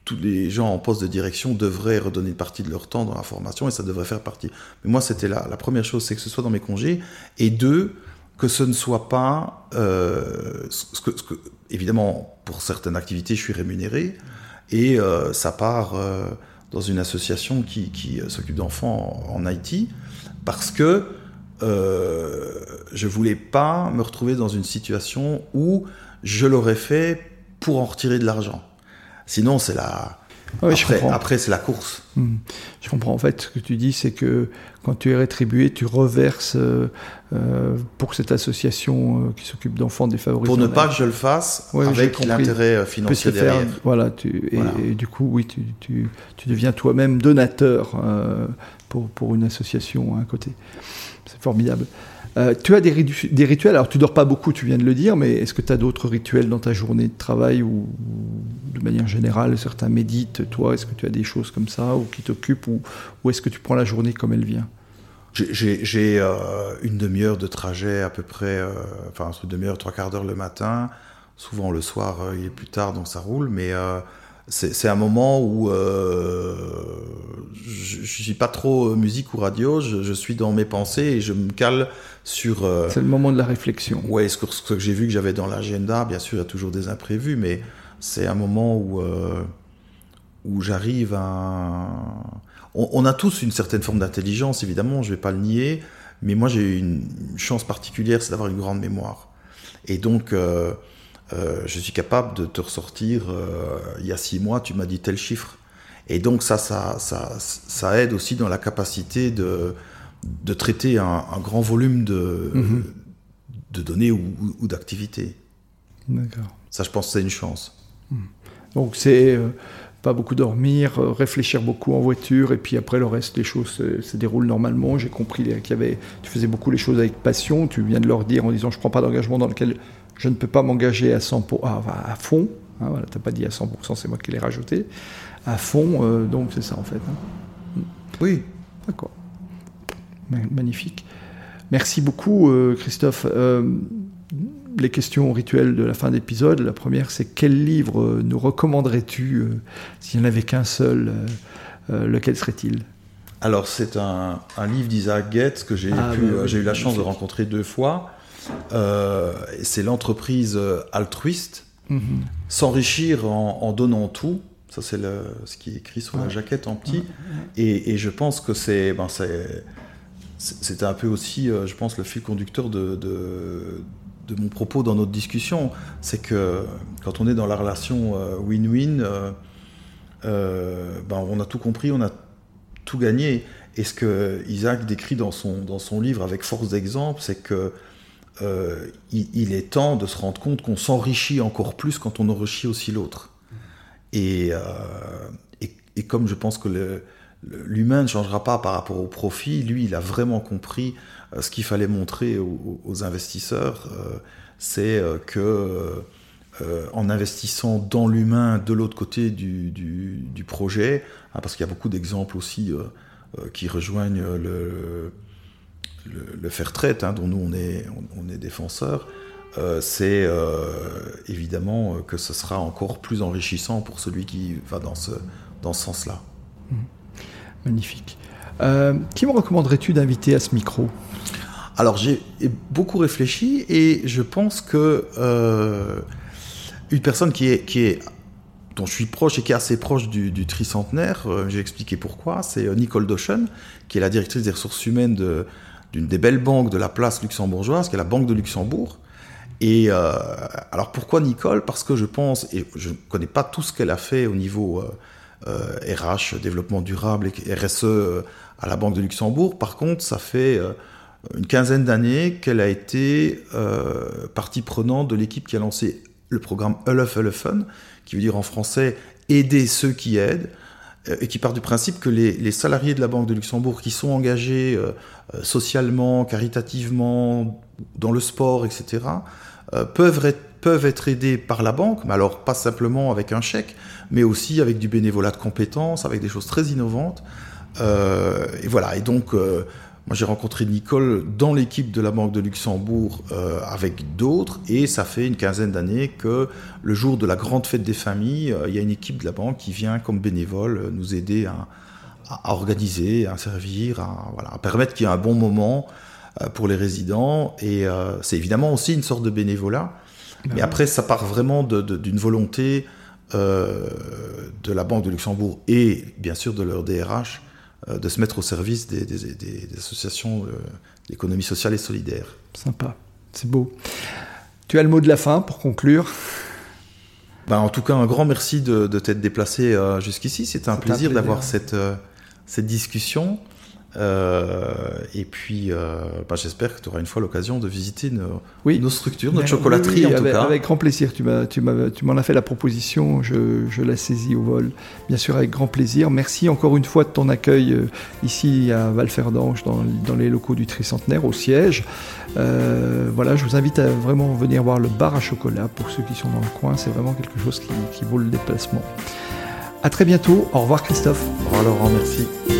tous les gens en poste de direction devraient redonner une partie de leur temps dans la formation et ça devrait faire partie. Mais moi, c'était la, la première chose, c'est que ce soit dans mes congés. Et deux, que ce ne soit pas ce, que, évidemment pour certaines activités je suis rémunéré et euh, ça part euh, dans une association qui, qui s'occupe d'enfants en, Haïti parce que je voulais pas me retrouver dans une situation où je l'aurais fait pour en retirer de l'argent. Sinon c'est la après, c'est la course. Hmm. Je comprends. En fait, ce que tu dis, c'est que quand tu es rétribué, tu reverses euh, euh, pour cette association euh, qui s'occupe d'enfants défavorisés. Pour ne pas que je le fasse avec l'intérêt financier derrière. voilà, tu, et, du coup, oui, tu, tu, tu deviens toi-même donateur pour, pour une association à côté. C'est formidable. Euh, tu as des, rituels, alors tu dors pas beaucoup, tu viens de le dire, mais est-ce que tu as d'autres rituels dans ta journée de travail ou de manière générale, certains méditent, toi, est-ce que tu as des choses comme ça ou qui t'occupent ou, est-ce que tu prends la journée comme elle vient? J'ai euh, une demi-heure de trajet à peu près, euh, enfin une demi-heure, trois quarts d'heure le matin. Souvent le soir, il est plus tard, donc ça roule. Mais c'est un moment où je, ne suis pas trop musique ou radio. Je, suis dans mes pensées et je me cale sur. c'est le moment de la réflexion. Ouais, ce que, ce que j'ai vu que j'avais dans l'agenda. Bien sûr, il y a toujours des imprévus, mais c'est un moment où où j'arrive à on, a tous une certaine forme d'intelligence, évidemment, je ne vais pas le nier, mais moi j'ai une chance particulière, c'est d'avoir une grande mémoire. Et donc, euh, euh, je suis capable de te ressortir, euh, il y a six mois, tu m'as dit tel chiffre. Et donc ça, ça, ça, ça aide aussi dans la capacité de, de traiter un, grand volume de, mhm. de données ou, d'activités. D'accord. Ça, je pense que c'est une chance. Mhm. Donc c'est pas beaucoup dormir, euh, réfléchir beaucoup en voiture, et puis après le reste des choses se, déroulent normalement. J'ai compris qu'il y avait, tu faisais beaucoup les choses avec passion. Tu viens de leur dire en disant je prends pas d'engagement dans lequel je ne peux pas m'engager à 100 pour, ah, à fond. Hein, voilà, t'as pas dit à 100%, c'est moi qui l'ai rajouté. À fond, euh, donc c'est ça en fait. Hein. Oui. D'accord. Magnifique. Merci beaucoup, euh, Christophe les questions rituelles de la fin d'épisode. La première, c'est quel livre euh, nous recommanderais-tu euh, s'il n'y en avait qu'un seul euh, Lequel serait-il? Alors, c'est un, livre d'Isaac Getz que j'ai ah, bah eu la chance de rencontrer deux fois. C'est l'entreprise altruiste, mhm. s'enrichir en, donnant tout. Ça, c'est ce qui est écrit sur la jaquette en petit. Et, je pense que c'est ben, c'était un peu aussi, je pense, le fil conducteur de, de mon propos dans notre discussion, c'est que quand on est dans la relation euh, win-win, euh, euh, ben on a tout compris, on a tout gagné. Et ce que Isaac décrit dans son, dans son livre avec force d'exemple, c'est que il, est temps de se rendre compte qu'on s'enrichit encore plus quand on enrichit aussi l'autre. Et, et, comme je pense que l'humain ne changera pas par rapport au profit, lui, il a vraiment compris euh, ce qu'il fallait montrer aux, investisseurs, euh, c'est euh, que en investissant dans l'humain de l'autre côté du, projet, hein, parce qu'il y a beaucoup d'exemples aussi qui rejoignent le, le, fair trade, hein, dont nous on est, on, est défenseurs, c'est évidemment que ce sera encore plus enrichissant pour celui qui va dans ce, dans ce sens-là. Mmh. Magnifique. qui me recommanderais-tu d'inviter à ce micro? Alors j'ai beaucoup réfléchi et je pense que euh, une personne qui est, qui est, dont je suis proche et qui est assez proche du, du tricentenaire, euh, j'ai expliqué pourquoi, c'est euh, Nicole Dochen, qui est la directrice des ressources humaines d'une des belles banques de la place luxembourgeoise, qui est la Banque de Luxembourg. Et alors pourquoi Nicole? Parce que je pense, et je ne connais pas tout ce qu'elle a fait au niveau RH, développement durable et RSE à la Banque de Luxembourg. Par contre, ça fait une quinzaine d'années qu'elle a été euh, partie prenante de l'équipe qui a lancé le programme Ulf Ulfen, qui veut dire en français aider ceux qui aident, euh, et qui part du principe que les, salariés de la Banque de Luxembourg qui sont engagés euh, socialement, caritativement, dans le sport, etc., peuvent, être, peuvent être aidés par la banque, mais alors pas simplement avec un chèque, mais aussi avec du bénévolat de compétences, avec des choses très innovantes. et voilà, et donc moi, j'ai rencontré Nicole dans l'équipe de la Banque de Luxembourg euh, avec d'autres, et ça fait une quinzaine d'années que le jour de la grande fête des familles, euh, il y a une équipe de la banque qui vient comme bénévole euh, nous aider à, organiser, à servir, à, voilà, à permettre qu'il y ait un bon moment pour les résidents. Et c'est évidemment aussi une sorte de bénévolat. Ben Mais après, ça part vraiment d'une volonté de la Banque de Luxembourg et bien sûr de leur DRH de se mettre au service des, associations euh, d'économie sociale et solidaire. Sympa, c'est beau. Tu as le mot de la fin pour conclure? Ben, En tout cas, un grand merci de, t'être déplacé euh, jusqu'ici. C'était un, plaisir, d'avoir cette, cette discussion. Euh, et puis, euh, bah, j'espère que tu auras une fois l'occasion de visiter nos, oui. nos structures, notre chocolaterie en tout avec, cas. Avec grand plaisir. Tu m'en tu tu as fait la proposition, je, je, la saisis au vol. Bien sûr, avec grand plaisir. Merci encore une fois de ton accueil euh, ici à Valferdange, dans, dans, les locaux du Tricentenaire, au siège. voilà, je vous invite à vraiment venir voir le bar à chocolat pour ceux qui sont dans le coin. C'est vraiment quelque chose qui, qui vaut le déplacement. À très bientôt. Au revoir, Christophe. Au revoir, Laurent. Merci.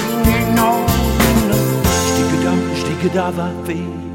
cadaver feet.